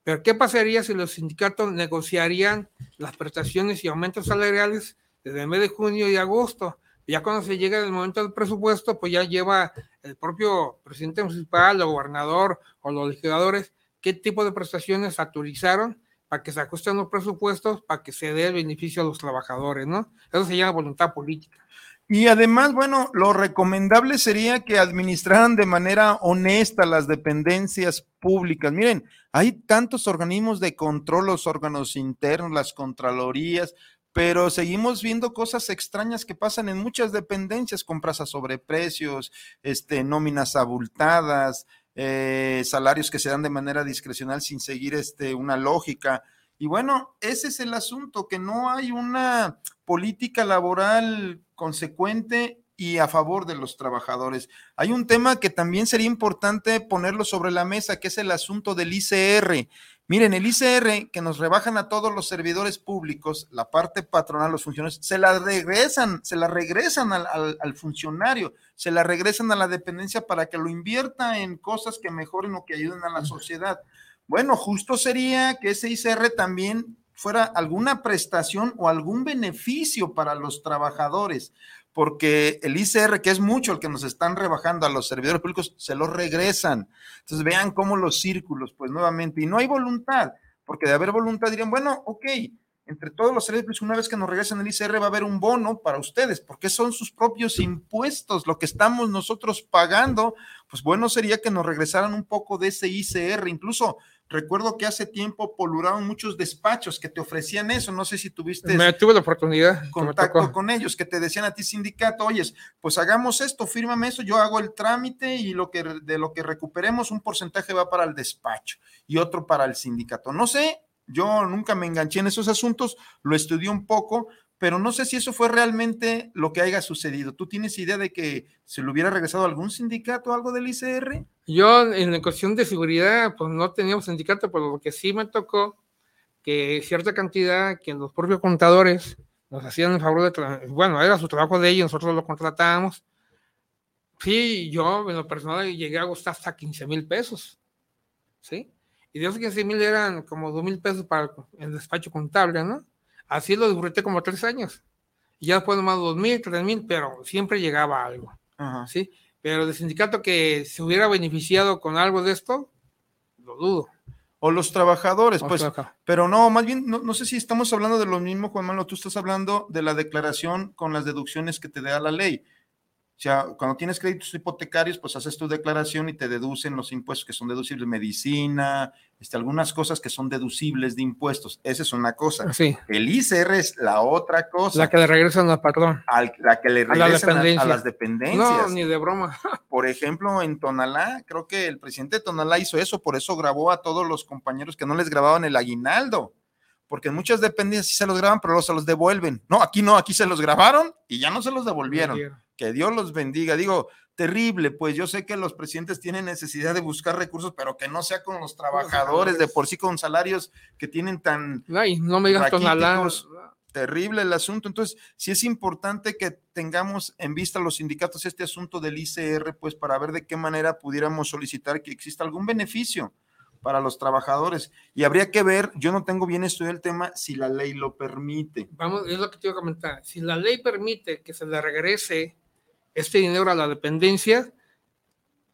Pero ¿qué pasaría si los sindicatos negociarían las prestaciones y aumentos salariales desde el mes de junio y agosto. Ya cuando se llega el momento del presupuesto, pues ya lleva el propio presidente municipal, el gobernador o los legisladores qué tipo de prestaciones autorizaron para que se ajusten los presupuestos, para que se dé el beneficio a los trabajadores, ¿no? Eso se llama voluntad política. Y además, bueno, lo recomendable sería que administraran de manera honesta las dependencias públicas. Miren, hay tantos organismos de control, los órganos internos, las contralorías, pero seguimos viendo cosas extrañas que pasan en muchas dependencias, compras a sobreprecios, este, nóminas abultadas, eh, salarios que se dan de manera discrecional sin seguir este, una lógica. Y bueno, ese es el asunto, que no hay una política laboral consecuente y a favor de los trabajadores. Hay un tema que también sería importante ponerlo sobre la mesa, que es el asunto del ICR. Miren, el ICR que nos rebajan a todos los servidores públicos, la parte patronal, los funcionarios, se la regresan, se la regresan al, funcionario, se la regresan a la dependencia para que lo invierta en cosas que mejoren o que ayuden a la sociedad. Bueno, justo sería que ese ICR también fuera alguna prestación o algún beneficio para los trabajadores, porque el ICR, que es mucho el que nos están rebajando a los servidores públicos, se lo regresan. Entonces vean cómo los círculos, pues nuevamente, y no hay voluntad, porque de haber voluntad dirían, bueno, ok, entre todos los servidores una vez que nos regresen el ICR va a haber un bono para ustedes, porque son sus propios impuestos, lo que estamos nosotros pagando, pues bueno sería que nos regresaran un poco de ese ICR, incluso Recuerdo que hace tiempo poluraron muchos despachos que te ofrecían eso. No sé si tuviste. Me tuve la oportunidad. Contacto con ellos, que te decían a ti, sindicato, oyes, pues hagamos esto, fírmame eso, yo hago el trámite y lo que, de lo que recuperemos, un porcentaje va para el despacho y otro para el sindicato. No sé, yo nunca me enganché en esos asuntos, lo estudié un poco, pero no sé si eso fue realmente lo que haya sucedido. ¿Tú tienes idea de que se le hubiera regresado a algún sindicato o algo del ICR? Yo, en la cuestión de seguridad, pues no teníamos sindicato, pero lo que sí me tocó, que cierta cantidad que los propios contadores nos hacían el favor de, bueno, era su trabajo de ellos, nosotros lo contratábamos, Sí, yo en lo personal llegué a costar hasta 15 mil pesos. ¿Sí? Y de esos 15 mil eran como 2 mil pesos para el despacho contable, ¿no? Así lo disfruté como tres años. Y ya después nomás 2 mil, 3 mil, pero siempre llegaba algo. ¿Sí? Pero de sindicato que se hubiera beneficiado con algo de esto, lo dudo. O los trabajadores, pues. Pero no, más bien, no, sé si estamos hablando de lo mismo, Juan Manuel, tú estás hablando de la declaración con las deducciones que te da la ley. O sea, cuando tienes créditos hipotecarios, pues haces tu declaración y te deducen los impuestos que son deducibles, medicina, este, algunas cosas que son deducibles de impuestos. Esa es una cosa. Sí. El ICR es la otra cosa. La que le regresan al patrón. la que le regresan a, las dependencias. No, ni de broma. Por ejemplo, en Tonalá, creo que el presidente de Tonalá hizo eso, por eso grabó a todos los compañeros que no les grababan el aguinaldo porque en muchas dependencias sí se los graban, pero luego se los devuelven. No, aquí no, aquí se los grabaron y ya no se los devolvieron. Que Dios los bendiga. Digo, terrible, pues yo sé que los presidentes tienen necesidad de buscar recursos, pero que no sea con los trabajadores, de por sí con salarios que tienen tan... Ay, no me digas Terrible el asunto. Entonces, sí es importante que tengamos en vista los sindicatos este asunto del ICR, pues para ver de qué manera pudiéramos solicitar que exista algún beneficio para los trabajadores. Y habría que ver, yo no tengo bien estudiado el tema, si la ley lo permite. Vamos, es lo que te iba a comentar. Si la ley permite que se le regrese este dinero a la dependencia,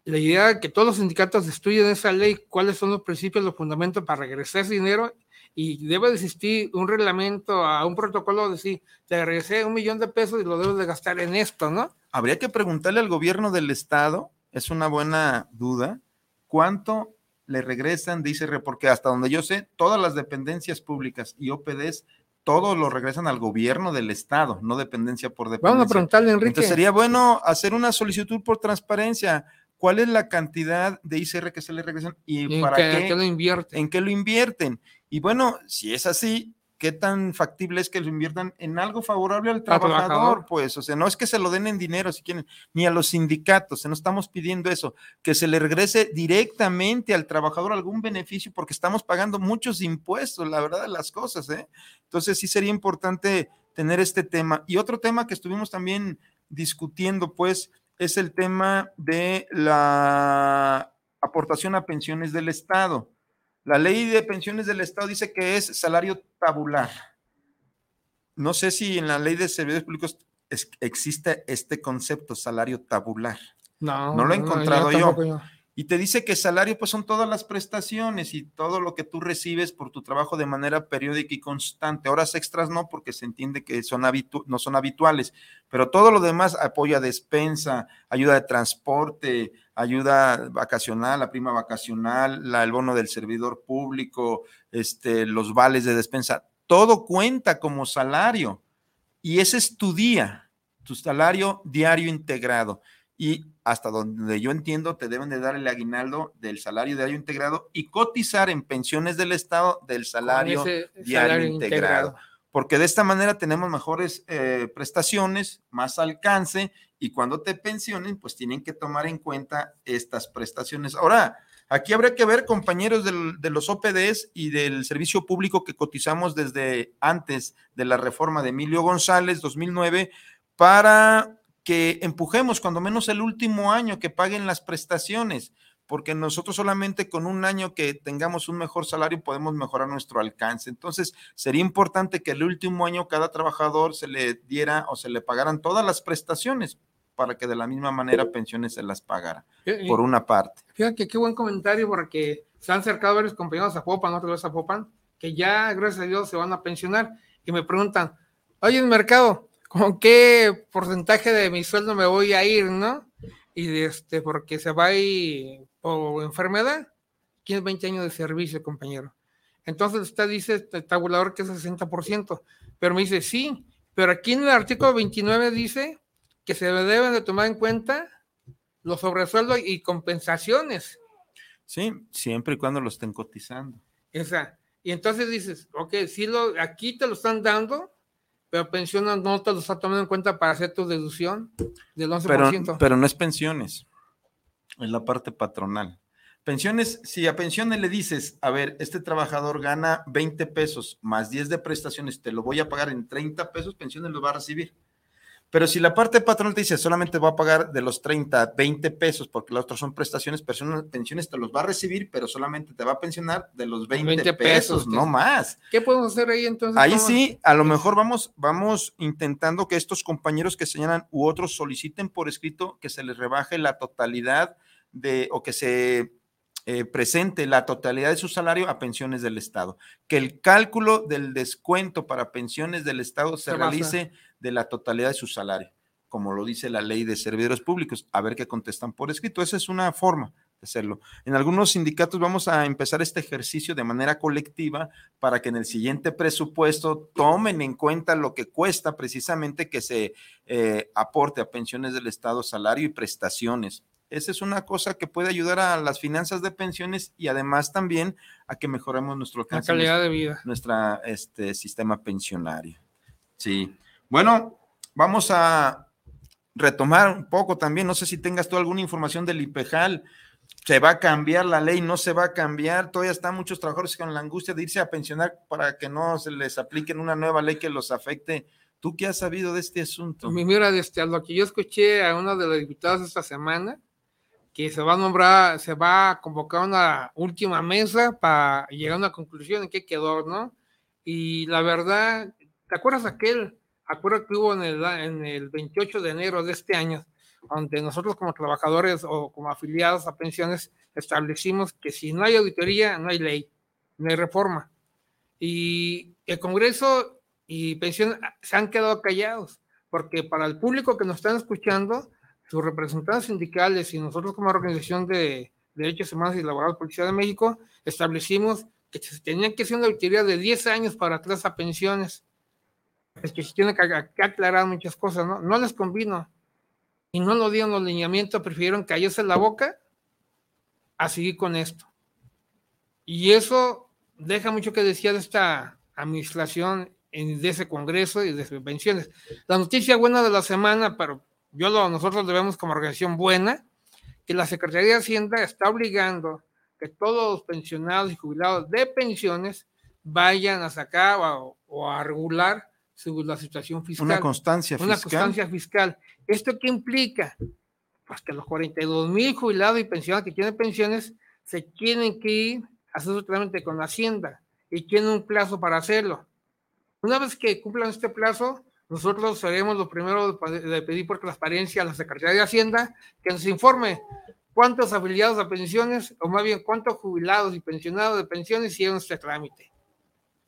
la idea es que todos los sindicatos estudien esa ley, cuáles son los principios, los fundamentos para regresar ese dinero y debe de existir un reglamento, a un protocolo de decir, te regresé un millón de pesos y lo debes de gastar en esto, ¿no? Habría que preguntarle al gobierno del estado, es una buena duda, cuánto le regresan, dice, porque hasta donde yo sé, todas las dependencias públicas y OPDs, todos lo regresan al gobierno del Estado, no dependencia por dependencia. Vamos a preguntarle, Enrique. Entonces sería bueno hacer una solicitud por transparencia. ¿Cuál es la cantidad de ICR que se le regresan y, para qué, qué lo invierten? ¿En qué lo invierten? Y bueno, si es así, qué tan factible es que lo inviertan en algo favorable al trabajador, pues, o sea, no es que se lo den en dinero si quieren, ni a los sindicatos, no estamos pidiendo eso, que se le regrese directamente al trabajador algún beneficio porque estamos pagando muchos impuestos, la verdad de las cosas, ¿eh? Entonces sí sería importante tener este tema. Y otro tema que estuvimos también discutiendo, pues, es el tema de la aportación a pensiones del Estado. La ley de pensiones del Estado dice que es salario tabular. No sé si en la ley de servicios públicos existe este concepto, salario tabular. No, no lo he encontrado yo. Y te dice que salario pues son todas las prestaciones y todo lo que tú recibes por tu trabajo de manera periódica y constante. Horas extras no, porque se entiende que son no son habituales, pero todo lo demás, apoya despensa, ayuda de transporte, ayuda vacacional, la prima vacacional, la, el bono del servidor público, este, los vales de despensa, todo cuenta como salario. Y ese es tu día, tu salario diario integrado. Y hasta donde yo entiendo, te deben de dar el aguinaldo del salario diario integrado y cotizar en pensiones del Estado del salario diario integrado. Porque de esta manera tenemos mejores eh, prestaciones, más alcance y cuando te pensionen, pues tienen que tomar en cuenta estas prestaciones. Ahora, aquí habría que ver, compañeros de los OPDs y del servicio público que cotizamos desde antes de la reforma de Emilio González, 2009, para que empujemos cuando menos el último año que paguen las prestaciones, porque nosotros solamente con un año que tengamos un mejor salario podemos mejorar nuestro alcance. Entonces, sería importante que el último año cada trabajador se le diera o se le pagaran todas las prestaciones para que de la misma manera pensiones se las pagara, por una parte. Fíjate qué buen comentario, porque se han acercado varios compañeros a Popan, otros a Popan, que ya, gracias a Dios, se van a pensionar y me preguntan, oye, el mercado, con qué porcentaje de mi sueldo me voy a ir, ¿no? Y este, porque se va ir por enfermedad, tiene 20 años de servicio, compañero. Entonces usted dice el tabulador que es 60%, pero me dice, sí, pero aquí en el artículo 29 dice que se deben de tomar en cuenta los sobresueldos y compensaciones. Sí, siempre y cuando lo estén cotizando. Esa. Y entonces dices, ok, si lo, aquí te lo están dando, pero pensiones no te lo está tomando en cuenta para hacer tu deducción del 11%. Pero, pero no es pensiones, es la parte patronal. Pensiones, si a pensiones le dices, a ver, este trabajador gana 20 pesos más 10 de prestaciones, te lo voy a pagar en 30 pesos, pensiones lo va a recibir. Pero si la parte patronal te dice solamente va a pagar de los 30, 20 pesos, porque los otros son prestaciones, pensiones te los va a recibir, pero solamente te va a pensionar de los 20, pesos, no más. ¿Qué podemos hacer ahí entonces? Ahí sí, a lo mejor vamos, vamos intentando que estos compañeros que señalan u otros soliciten por escrito que se les rebaje la totalidad de, o que se eh, presente la totalidad de su salario a pensiones del Estado. Que el cálculo del descuento para pensiones del Estado se, realice de la totalidad de su salario, como lo dice la ley de servidores públicos. A ver qué contestan por escrito. Esa es una forma de hacerlo. En algunos sindicatos vamos a empezar este ejercicio de manera colectiva para que en el siguiente presupuesto tomen en cuenta lo que cuesta precisamente que se eh, aporte a pensiones del Estado, salario y prestaciones esa es una cosa que puede ayudar a las finanzas de pensiones y además también a que mejoremos nuestro la calidad de vida. Nuestro este, sistema pensionario. Sí. Bueno, vamos a retomar un poco también. No sé si tengas tú alguna información del IPEJAL. ¿Se va a cambiar la ley? ¿No se va a cambiar? Todavía están muchos trabajadores con la angustia de irse a pensionar para que no se les aplique una nueva ley que los afecte. ¿Tú qué has sabido de este asunto? Mira, desde lo que yo escuché a uno de los diputados esta semana, que se va a nombrar, se va a convocar una última mesa para llegar a una conclusión en qué quedó, ¿no? Y la verdad, ¿te acuerdas aquel acuerdo que hubo en el, en el 28 de enero de este año, donde nosotros como trabajadores o como afiliados a pensiones establecimos que si no hay auditoría, no hay ley, no hay reforma. Y el Congreso y pensiones se han quedado callados, porque para el público que nos están escuchando, sus representantes sindicales y nosotros como organización de derechos humanos y laborales Policía de México establecimos que se tenían que hacer una auditoría de 10 años para atrás a pensiones. Es que se tiene que, aclarar muchas cosas, ¿no? No les convino. Y no lo dieron los lineamientos, prefirieron callarse la boca a seguir con esto. Y eso deja mucho que decir de esta administración, de ese Congreso y de pensiones. La noticia buena de la semana, pero yo lo, nosotros debemos como organización buena, que la Secretaría de Hacienda está obligando que todos los pensionados y jubilados de pensiones vayan a sacar o, a regular su, la situación fiscal. Una constancia fiscal. Una constancia fiscal. ¿Esto qué implica? Pues que los 42 mil jubilados y pensionados que tienen pensiones se tienen que ir a hacer su trámite con la Hacienda y tienen un plazo para hacerlo. Una vez que cumplan este plazo, nosotros seremos los primeros de pedir por transparencia a la Secretaría de Hacienda que nos informe cuántos afiliados a pensiones, o más bien cuántos jubilados y pensionados de pensiones hicieron este trámite.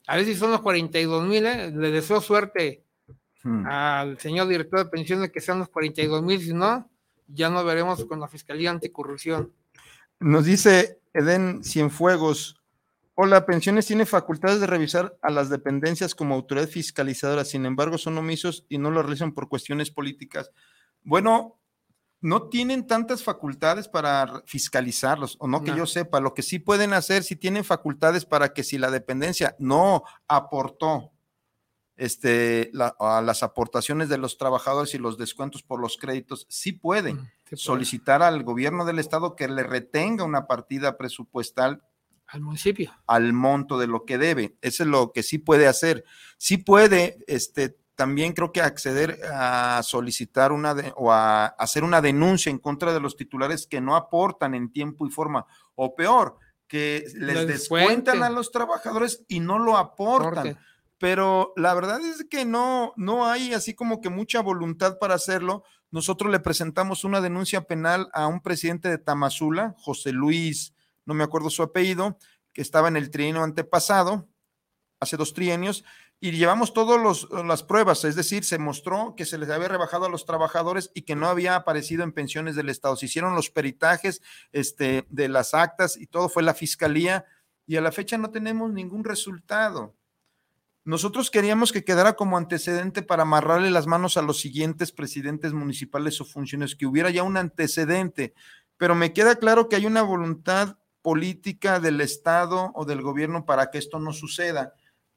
A ver si son los 42 mil, ¿eh? le deseo suerte hmm. al señor director de pensiones que sean los 42 mil, si no, ya no veremos con la Fiscalía Anticorrupción. Nos dice Eden Cienfuegos, Hola, Pensiones tiene facultades de revisar a las dependencias como autoridad fiscalizadora, sin embargo son omisos y no lo realizan por cuestiones políticas. Bueno, no tienen tantas facultades para fiscalizarlos, o no que yo sepa, lo que sí pueden hacer, si tienen facultades para que si la dependencia no aportó este, a las aportaciones de los trabajadores y los descuentos por los créditos, sí pueden mm, solicitar al gobierno del estado que le retenga una partida presupuestal al municipio. Al monto de lo que debe. Eso es lo que sí puede hacer. Sí puede, este, también creo que acceder a solicitar una o a hacer una denuncia en contra de los titulares que no aportan en tiempo y forma, o peor, que les descuentan a los trabajadores y no lo aportan. Pero la verdad es que no, no hay así como que mucha voluntad para hacerlo. Nosotros le presentamos una denuncia penal a un presidente de Tamazula, José Luis no me acuerdo su apellido, que estaba en el trienio antepasado, hace dos trienios, y llevamos todas las pruebas, es decir, se mostró que se les había rebajado a los trabajadores y que no había aparecido en pensiones del Estado. Se hicieron los peritajes este, de las actas y todo fue la fiscalía y a la fecha no tenemos ningún resultado. Nosotros queríamos que quedara como antecedente para amarrarle las manos a los siguientes presidentes municipales o funciones, que hubiera ya un antecedente, pero me queda claro que hay una voluntad política del Estado o del gobierno para que esto no suceda,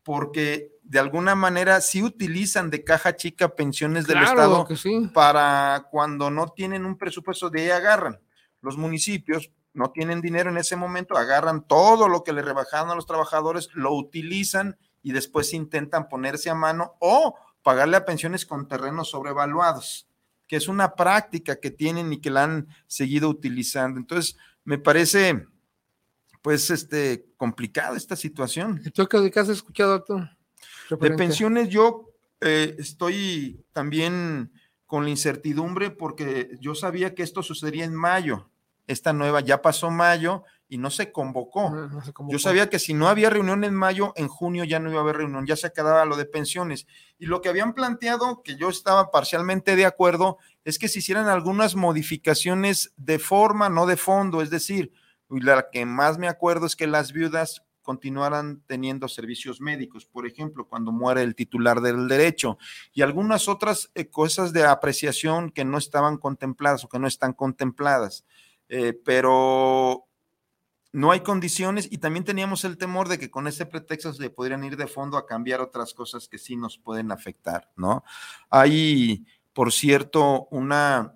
porque de alguna manera sí utilizan de caja chica pensiones del Estado para cuando no tienen un presupuesto, de ahí agarran. Los municipios no tienen dinero en ese momento, agarran todo lo que le rebajaron a los trabajadores, lo utilizan y después intentan ponerse a mano o pagarle a pensiones con terrenos sobrevaluados, que es una práctica que tienen y que la han seguido utilizando. Entonces, me parece, pues, este, complicada esta situación. ¿Y tú qué has escuchado tú? De pensiones, yo eh, estoy también con la incertidumbre porque yo sabía que esto sucedería en mayo. Esta nueva ya pasó mayo y no se, convocó. Yo sabía que si no había reunión en mayo, en junio ya no iba a haber reunión, ya se quedaba lo de pensiones. Y lo que habían planteado, que yo estaba parcialmente de acuerdo, es que se hicieran algunas modificaciones de forma, no de fondo. Es decir, la que más me acuerdo es que las viudas continuaran teniendo servicios médicos, por ejemplo, cuando muere el titular del derecho, y algunas otras eh, cosas de apreciación que no estaban contempladas o que no están contempladas. Eh, pero no hay condiciones y también teníamos el temor de que con ese pretexto se podrían ir de fondo a cambiar otras cosas que sí nos pueden afectar, ¿no? Hay, por cierto, una,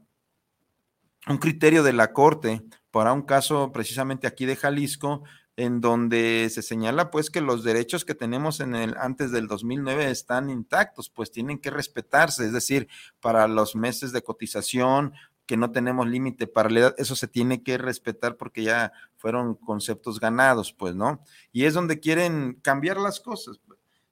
un criterio de la Corte para un caso precisamente aquí de Jalisco en donde se señala pues que los derechos que tenemos en el antes del 2009 están intactos, pues tienen que respetarse, es decir, para los meses de cotización, que no tenemos límite para la edad, eso se tiene que respetar porque ya fueron conceptos ganados, pues, ¿no? Y es donde quieren cambiar las cosas.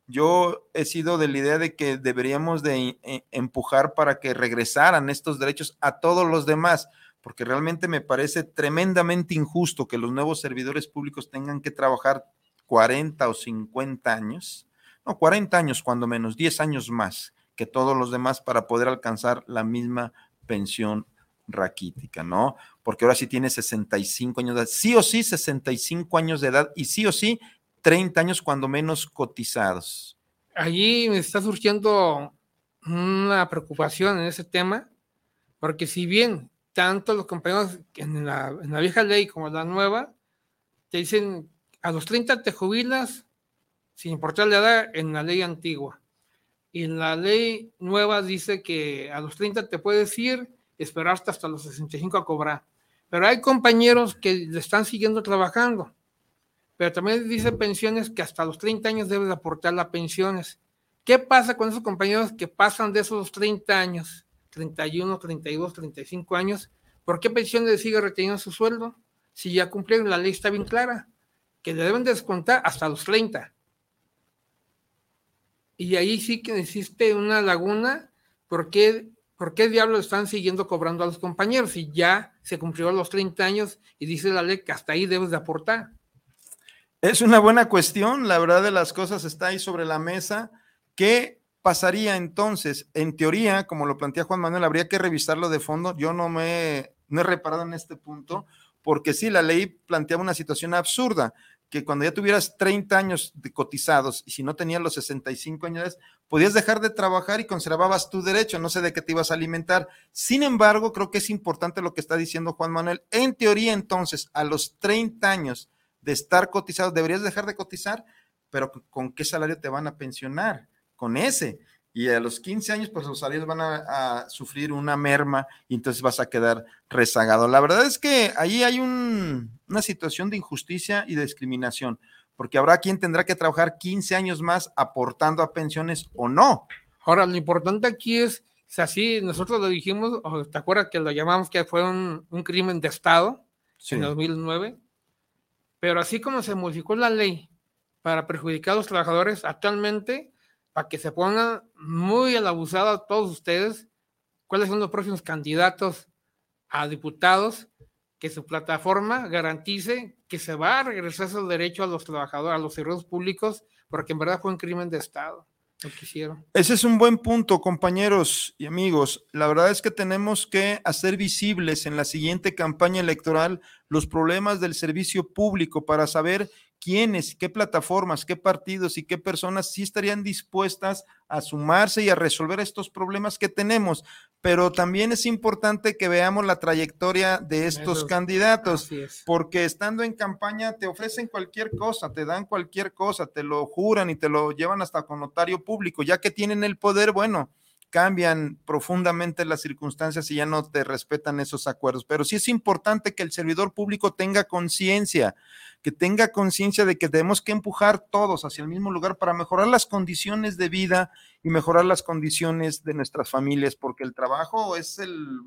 Yo he sido de la idea de que deberíamos de e, empujar para que regresaran estos derechos a todos los demás, porque realmente me parece tremendamente injusto que los nuevos servidores públicos tengan que trabajar 40 o 50 años, no, 40 años cuando menos, 10 años más que todos los demás para poder alcanzar la misma pensión raquítica, ¿no? Porque ahora sí tiene 65 años de edad, sí o sí 65 años de edad y sí o sí 30 años cuando menos cotizados. Allí me está surgiendo una preocupación en ese tema, porque si bien tanto los compañeros en la, vieja ley como la nueva, te dicen a los 30 te jubilas sin importar la edad en la ley antigua. Y en la ley nueva dice que a los 30 te puedes ir, esperar hasta los 65 a cobrar. Pero hay compañeros que le están siguiendo trabajando. Pero también dice pensiones que hasta los 30 años debes aportar las pensiones. ¿Qué pasa con esos compañeros que pasan de esos 30 años? 31, 32, 35 años, ¿por qué pensiones sigue reteniendo su sueldo? Si ya cumplieron, la ley está bien clara, que le deben descontar hasta los 30. Y ahí sí que existe una laguna, porque ¿por qué diablos están siguiendo cobrando a los compañeros si ya se cumplió los 30 años y dice la ley que hasta ahí debes de aportar? Es una buena cuestión, la verdad de las cosas está ahí sobre la mesa. ¿Qué pasaría entonces? En teoría, como lo plantea Juan Manuel, habría que revisarlo de fondo. Yo no me no he reparado en este punto, porque sí, la ley planteaba una situación absurda, que cuando ya tuvieras 30 años de cotizados y si no tenías los 65 años, podías dejar de trabajar y conservabas tu derecho, no sé de qué te ibas a alimentar. Sin embargo, creo que es importante lo que está diciendo Juan Manuel. En teoría, entonces, a los 30 años de estar cotizado, deberías dejar de cotizar, pero ¿con qué salario te van a pensionar? Con ese. Y a los 15 años, pues los salarios van a, sufrir una merma y entonces vas a quedar rezagado. La verdad es que ahí hay una situación de injusticia y de discriminación, porque habrá quien tendrá que trabajar 15 años más aportando a pensiones o no. Ahora, lo importante aquí es, si así nosotros lo dijimos, te acuerdas que lo llamamos que fue un, crimen de Estado en 2009, pero así como se modificó la ley para perjudicar a los trabajadores, actualmente para que se pongan muy al abusado todos ustedes cuáles son los próximos candidatos a diputados que su plataforma garantice que se va a regresar ese derecho a los trabajadores, a los servidores públicos, porque en verdad fue un crimen de Estado. Lo. Ese es un buen punto, compañeros y amigos. La verdad es que tenemos que hacer visibles en la siguiente campaña electoral los problemas del servicio público para saber quiénes, qué plataformas, qué partidos y qué personas sí estarían dispuestas a sumarse y a resolver estos problemas que tenemos. Pero también es importante que veamos la trayectoria de estos candidatos, porque estando en campaña te ofrecen cualquier cosa, te dan cualquier cosa, te lo juran y te lo llevan hasta con notario público, ya que tienen el poder, bueno, cambian profundamente las circunstancias y ya no te respetan esos acuerdos. Pero sí es importante que el servidor público tenga conciencia, que tenga conciencia de que tenemos que empujar todos hacia el mismo lugar para mejorar las condiciones de vida y mejorar las condiciones de nuestras familias, porque el trabajo es el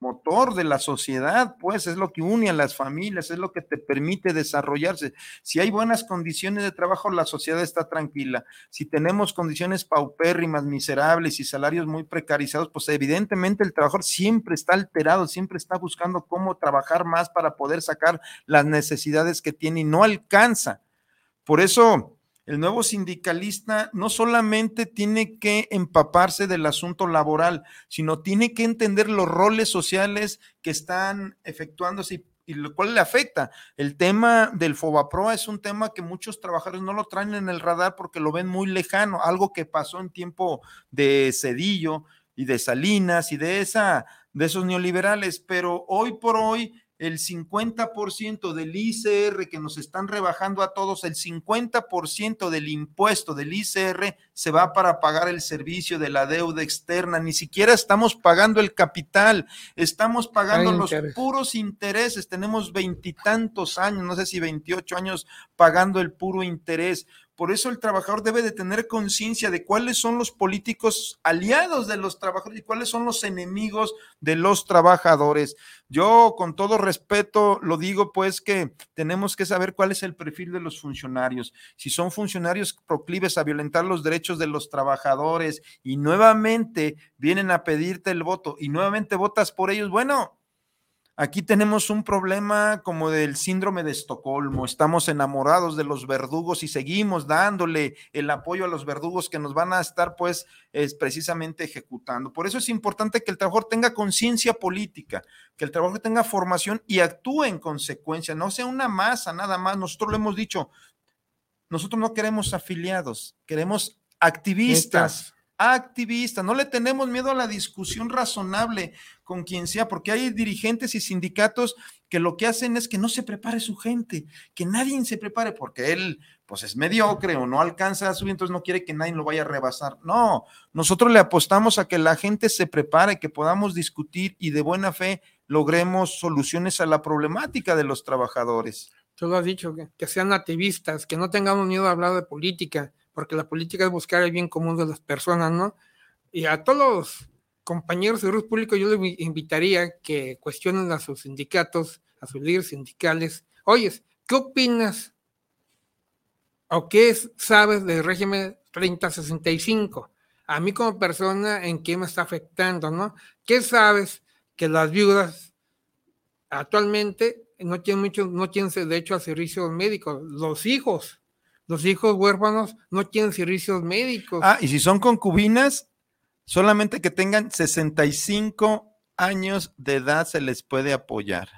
motor de la sociedad, pues es lo que une a las familias, es lo que te permite desarrollarse. Si hay buenas condiciones de trabajo, la sociedad está tranquila. Si tenemos condiciones paupérrimas, miserables y salarios muy precarizados, pues evidentemente el trabajador siempre está alterado, siempre está buscando cómo trabajar más para poder sacar las necesidades que tiene y no alcanza. Por eso, el nuevo sindicalista no solamente tiene que empaparse del asunto laboral, sino tiene que entender los roles sociales que están efectuándose y, lo cual le afecta. El tema del FOBAPROA es un tema que muchos trabajadores no lo traen en el radar porque lo ven muy lejano, algo que pasó en tiempo de Cedillo y de Salinas y de esa de esos neoliberales, pero hoy por hoy el 50% del ICR que nos están rebajando a todos, el 50% del impuesto del ICR se va para pagar el servicio de la deuda externa. Ni siquiera estamos pagando el capital, estamos pagando los puros intereses. Tenemos veintitantos años, no sé si 28 años pagando el puro interés. Por eso el trabajador debe de tener conciencia de cuáles son los políticos aliados de los trabajadores y cuáles son los enemigos de los trabajadores. Yo con todo respeto lo digo pues que tenemos que saber cuál es el perfil de los funcionarios. Si son funcionarios proclives a violentar los derechos de los trabajadores y nuevamente vienen a pedirte el voto y nuevamente votas por ellos, bueno, Aquí tenemos un problema como del síndrome de Estocolmo. Estamos enamorados de los verdugos y seguimos dándole el apoyo a los verdugos que nos van a estar, pues, es precisamente ejecutando. Por eso es importante que el trabajador tenga conciencia política, que el trabajador tenga formación y actúe en consecuencia, no sea una masa nada más. Nosotros lo hemos dicho, nosotros no queremos afiliados, queremos activistas activista, no le tenemos miedo a la discusión razonable con quien sea, porque hay dirigentes y sindicatos que lo que hacen es que no se prepare su gente, que nadie se prepare porque él pues es mediocre o no alcanza a subir, entonces no quiere que nadie lo vaya a rebasar. No, nosotros le apostamos a que la gente se prepare, que podamos discutir y de buena fe logremos soluciones a la problemática de los trabajadores. Tú lo has dicho, que, que sean activistas, que no tengamos miedo a hablar de política, porque la política es buscar el bien común de las personas, ¿no? Y a todos los compañeros de servicio público yo les invitaría que cuestionen a sus sindicatos, a sus líderes sindicales. Oyes, ¿qué opinas o qué sabes del régimen 3065? A mí como persona, ¿en qué me está afectando, no? ¿Qué sabes que las viudas actualmente no tienen mucho, no tienen derecho a servicios médicos? Los hijos los hijos huérfanos no tienen servicios médicos. Ah, y si son concubinas, solamente que tengan 65 años de edad se les puede apoyar.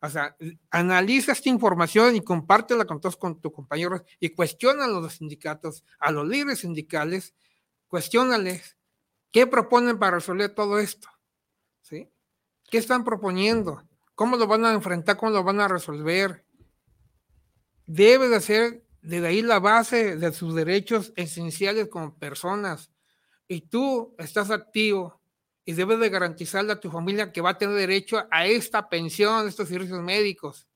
O sea, analiza esta información y compártela con todos con tus compañeros y cuestiona a los sindicatos, a los líderes sindicales, cuestiónales qué proponen para resolver todo esto. ¿Sí? ¿Qué están proponiendo? ¿Cómo lo van a enfrentar? ¿Cómo lo van a resolver? Debe de ser de ahí la base de sus derechos esenciales como personas. Y tú estás activo y debes de garantizarle a tu familia que va a tener derecho a esta pensión, a estos servicios médicos.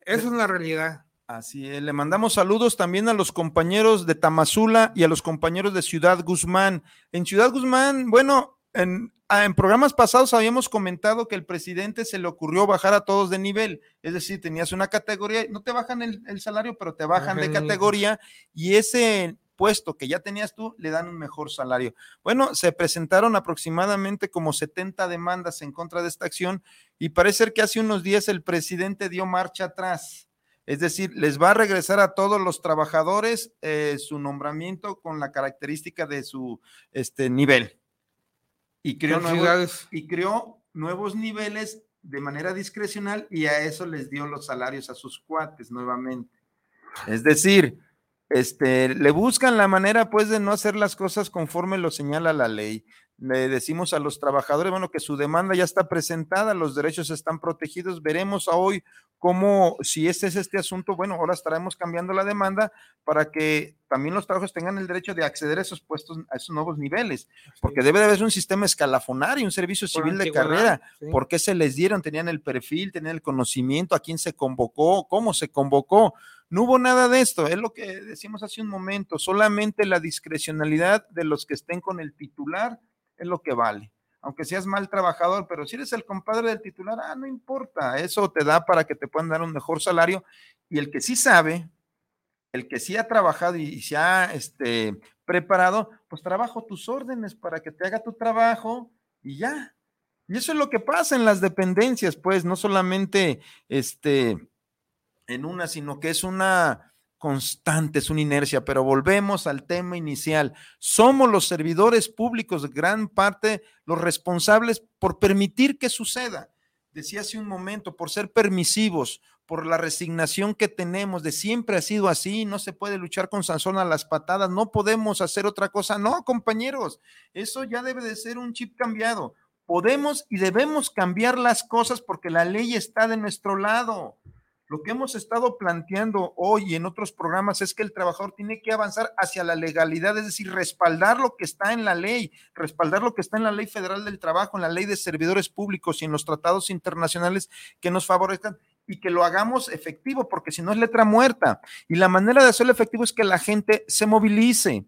Esa es la realidad. Así es, le mandamos saludos también a los compañeros de Tamazula y a los compañeros de Ciudad Guzmán. En Ciudad Guzmán, bueno, en, Ah, en programas pasados habíamos comentado que el presidente se le ocurrió bajar a todos de nivel, es decir, tenías una categoría, no te bajan el, salario, pero te bajan de categoría y ese puesto que ya tenías tú, le dan un mejor salario. Bueno, se presentaron aproximadamente como 70 demandas en contra de esta acción y parece que hace unos días el presidente dio marcha atrás. Es decir, les va a regresar a todos los trabajadores eh, su nombramiento con la característica de su este, nivel y creó, nuevos, y creó nuevos niveles de manera discrecional y a eso les dio los salarios a sus cuates nuevamente. Es decir, este, le buscan la manera pues de no hacer las cosas conforme lo señala la ley, le decimos a los trabajadores, bueno, que su demanda ya está presentada, los derechos están protegidos. Veremos a hoy cómo, si este es este asunto, bueno, ahora estaremos cambiando la demanda para que también los trabajos tengan el derecho de acceder a esos puestos, a esos nuevos niveles, porque debe de haber un sistema escalafonario, un servicio civil de carrera. ¿Por qué se les dieron? ¿Tenían el perfil, tenían el conocimiento? ¿A quién se convocó? ¿Cómo se convocó? No hubo nada de esto, es lo que decimos hace un momento, solamente la discrecionalidad de los que estén con el titular es lo que vale. Aunque seas mal trabajador, pero si eres el compadre del titular, ah, no importa, eso te da para que te puedan dar un mejor salario. Y el que sí sabe, el que sí ha trabajado y se ha este, preparado, pues trabajo tus órdenes para que te haga tu trabajo y ya. Y eso es lo que pasa en las dependencias, pues, no solamente este, en una, sino que es una constante, es una inercia, pero volvemos al tema inicial. Somos los servidores públicos, gran parte, los responsables por permitir que suceda. Decía hace un momento, por ser permisivos, por la resignación que tenemos de siempre ha sido así, no se puede luchar con Sansón a las patadas, no podemos hacer otra cosa. No, compañeros, eso ya debe de ser un chip cambiado. Podemos y debemos cambiar las cosas porque la ley está de nuestro lado. Lo que hemos estado planteando hoy en otros programas es que el trabajador tiene que avanzar hacia la legalidad, es decir, respaldar lo que está en la ley, respaldar lo que está en la ley federal del trabajo, en la ley de servidores públicos y en los tratados internacionales que nos favorezcan y que lo hagamos efectivo, porque si no es letra muerta. Y la manera de hacerlo efectivo es que la gente se movilice,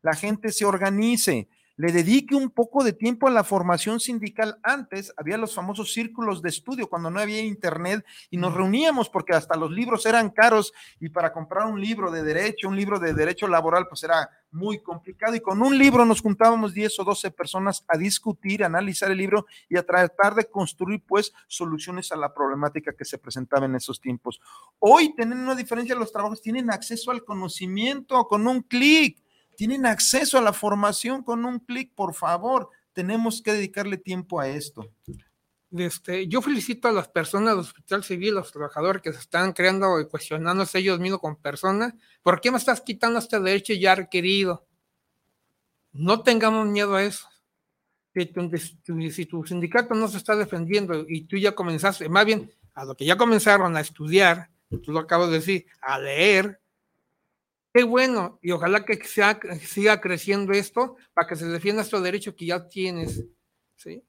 la gente se organice, le dedique un poco de tiempo a la formación sindical. Antes había los famosos círculos de estudio cuando no había internet y nos reuníamos porque hasta los libros eran caros y para comprar un libro de derecho, un libro de derecho laboral, pues era muy complicado y con un libro nos juntábamos 10 o 12 personas a discutir, a analizar el libro y a tratar de construir pues soluciones a la problemática que se presentaba en esos tiempos. Hoy tienen una diferencia, los trabajos tienen acceso al conocimiento con un clic tienen acceso a la formación con un clic, por favor. Tenemos que dedicarle tiempo a esto. Este, yo felicito a las personas del Hospital Civil, los trabajadores que se están creando y cuestionándose ellos mismos con personas. ¿Por qué me estás quitando este derecho ya requerido? No tengamos miedo a eso. Si tu, si tu, sindicato no se está defendiendo y tú ya comenzaste, más bien a lo que ya comenzaron a estudiar, tú lo acabas de decir, a leer, Qué bueno, y ojalá que siga creciendo esto para que se defienda estos derecho que ya tienes, ¿sí?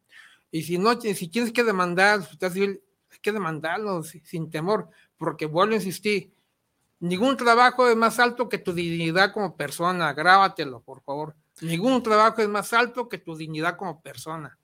Y si no, si tienes que demandar, hay que demandarlo sin temor, porque vuelvo a insistir, ningún trabajo es más alto que tu dignidad como persona, grábatelo, por favor. Ningún trabajo es más alto que tu dignidad como persona.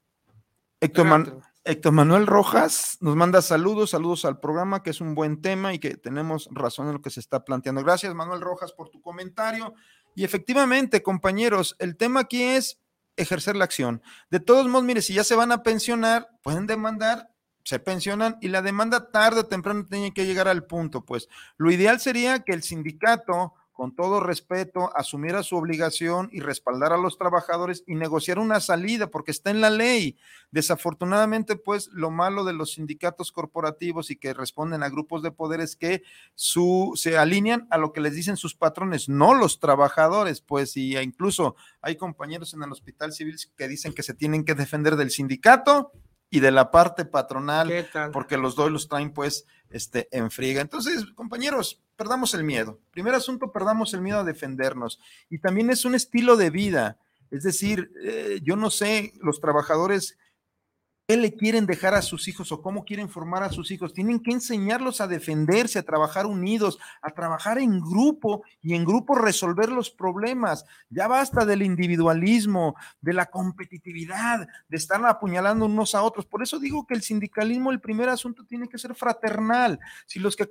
Héctor, Héctor Manuel Rojas nos manda saludos, saludos al programa, que es un buen tema y que tenemos razón en lo que se está planteando. Gracias, Manuel Rojas, por tu comentario. Y efectivamente, compañeros, el tema aquí es ejercer la acción. De todos modos, mire, si ya se van a pensionar, pueden demandar, se pensionan y la demanda tarde o temprano tiene que llegar al punto, pues lo ideal sería que el sindicato con todo respeto, asumiera su obligación y respaldar a los trabajadores y negociar una salida, porque está en la ley. Desafortunadamente, pues lo malo de los sindicatos corporativos y que responden a grupos de poder es que su, se alinean a lo que les dicen sus patrones, no los trabajadores, pues y incluso hay compañeros en el hospital civil que dicen que se tienen que defender del sindicato y de la parte patronal, porque los dos los traen pues este, en friega. Entonces, compañeros, perdamos el miedo. Primer asunto, perdamos el miedo a defendernos. Y también es un estilo de vida. Es decir, eh, yo no sé, los trabajadores qué le quieren dejar a sus hijos o cómo quieren formar a sus hijos. Tienen que enseñarlos a defenderse, a trabajar unidos, a trabajar en grupo y en grupo resolver los problemas. Ya basta del individualismo, de la competitividad, de estar apuñalando unos a otros. Por eso digo que el sindicalismo, el primer asunto tiene que ser fraternal. Si los que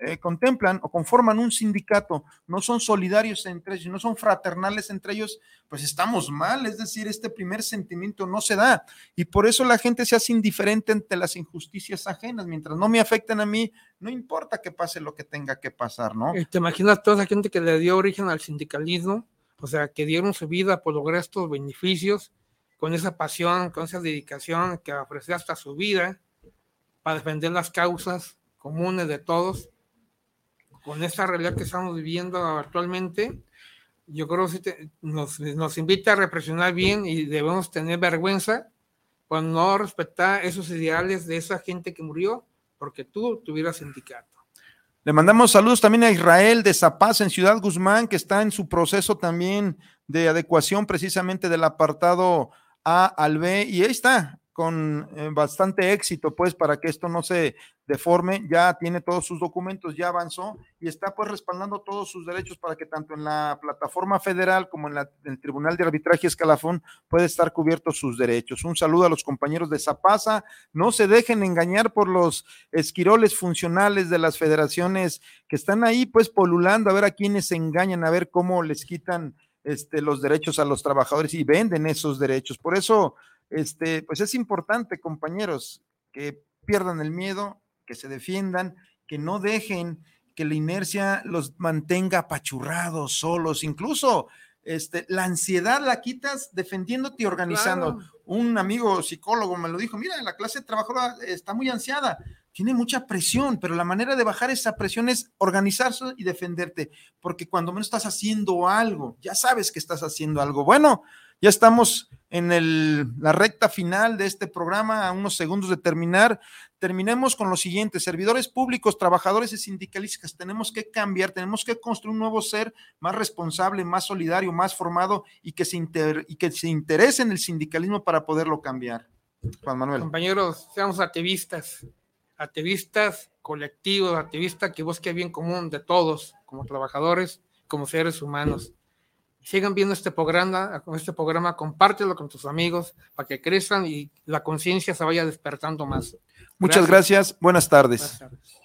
eh, contemplan o conforman un sindicato no son solidarios entre ellos, no son fraternales entre ellos, pues estamos mal. Es decir, este primer sentimiento no se da. Y por eso la gente se hace indiferente ante las injusticias ajenas. Mientras no me afecten a mí, no importa que pase lo que tenga que pasar, ¿no? ¿Te imaginas toda esa gente que le dio origen al sindicalismo? O sea, que dieron su vida por lograr estos beneficios, con esa pasión, con esa dedicación, que ofreció hasta su vida para defender las causas comunes de todos, con esta realidad que estamos viviendo actualmente, yo creo que nos, nos invita a reflexionar bien y debemos tener vergüenza por no respetar esos ideales de esa gente que murió porque tú tuvieras sindicato. Le mandamos saludos también a Israel de Zapaz en Ciudad Guzmán, que está en su proceso también de adecuación precisamente del apartado A al B. Y ahí está, con eh, bastante éxito, pues, para que esto no se deforme. Ya tiene todos sus documentos, ya avanzó y está, pues, respaldando todos sus derechos para que tanto en la plataforma federal como en, el Tribunal de Arbitraje Escalafón pueda estar cubiertos sus derechos. Un saludo a los compañeros de Zapasa. No se dejen engañar por los esquiroles funcionales de las federaciones que están ahí, pues, polulando a ver a quiénes se engañan, a ver cómo les quitan este, los derechos a los trabajadores y venden esos derechos. Por eso, este, pues es importante, compañeros, que pierdan el miedo, que se defiendan, que no dejen que la inercia los mantenga apachurrados, solos, incluso este, la ansiedad la quitas defendiéndote y organizando. Un amigo psicólogo me lo dijo, mira, la clase de trabajadora está muy ansiada, tiene mucha presión, pero la manera de bajar esa presión es organizarse y defenderte, porque cuando menos estás haciendo algo, ya sabes que estás haciendo algo. Bueno, ya estamos en el, la recta final de este programa, a unos segundos de terminar. Terminemos con lo siguiente, servidores públicos, trabajadores y sindicalistas, tenemos que cambiar, tenemos que construir un nuevo ser más responsable, más solidario, más formado y que se, y que se interese en el sindicalismo para poderlo cambiar. Juan Manuel. Compañeros, seamos activistas, activistas colectivos, activistas que busquen bien común de todos, como trabajadores, como seres humanos sigan viendo este programa, este programa, compártelo con tus amigos para que crezcan y la conciencia se vaya despertando más. Muchas gracias. Buenas tardes. Buenas tardes.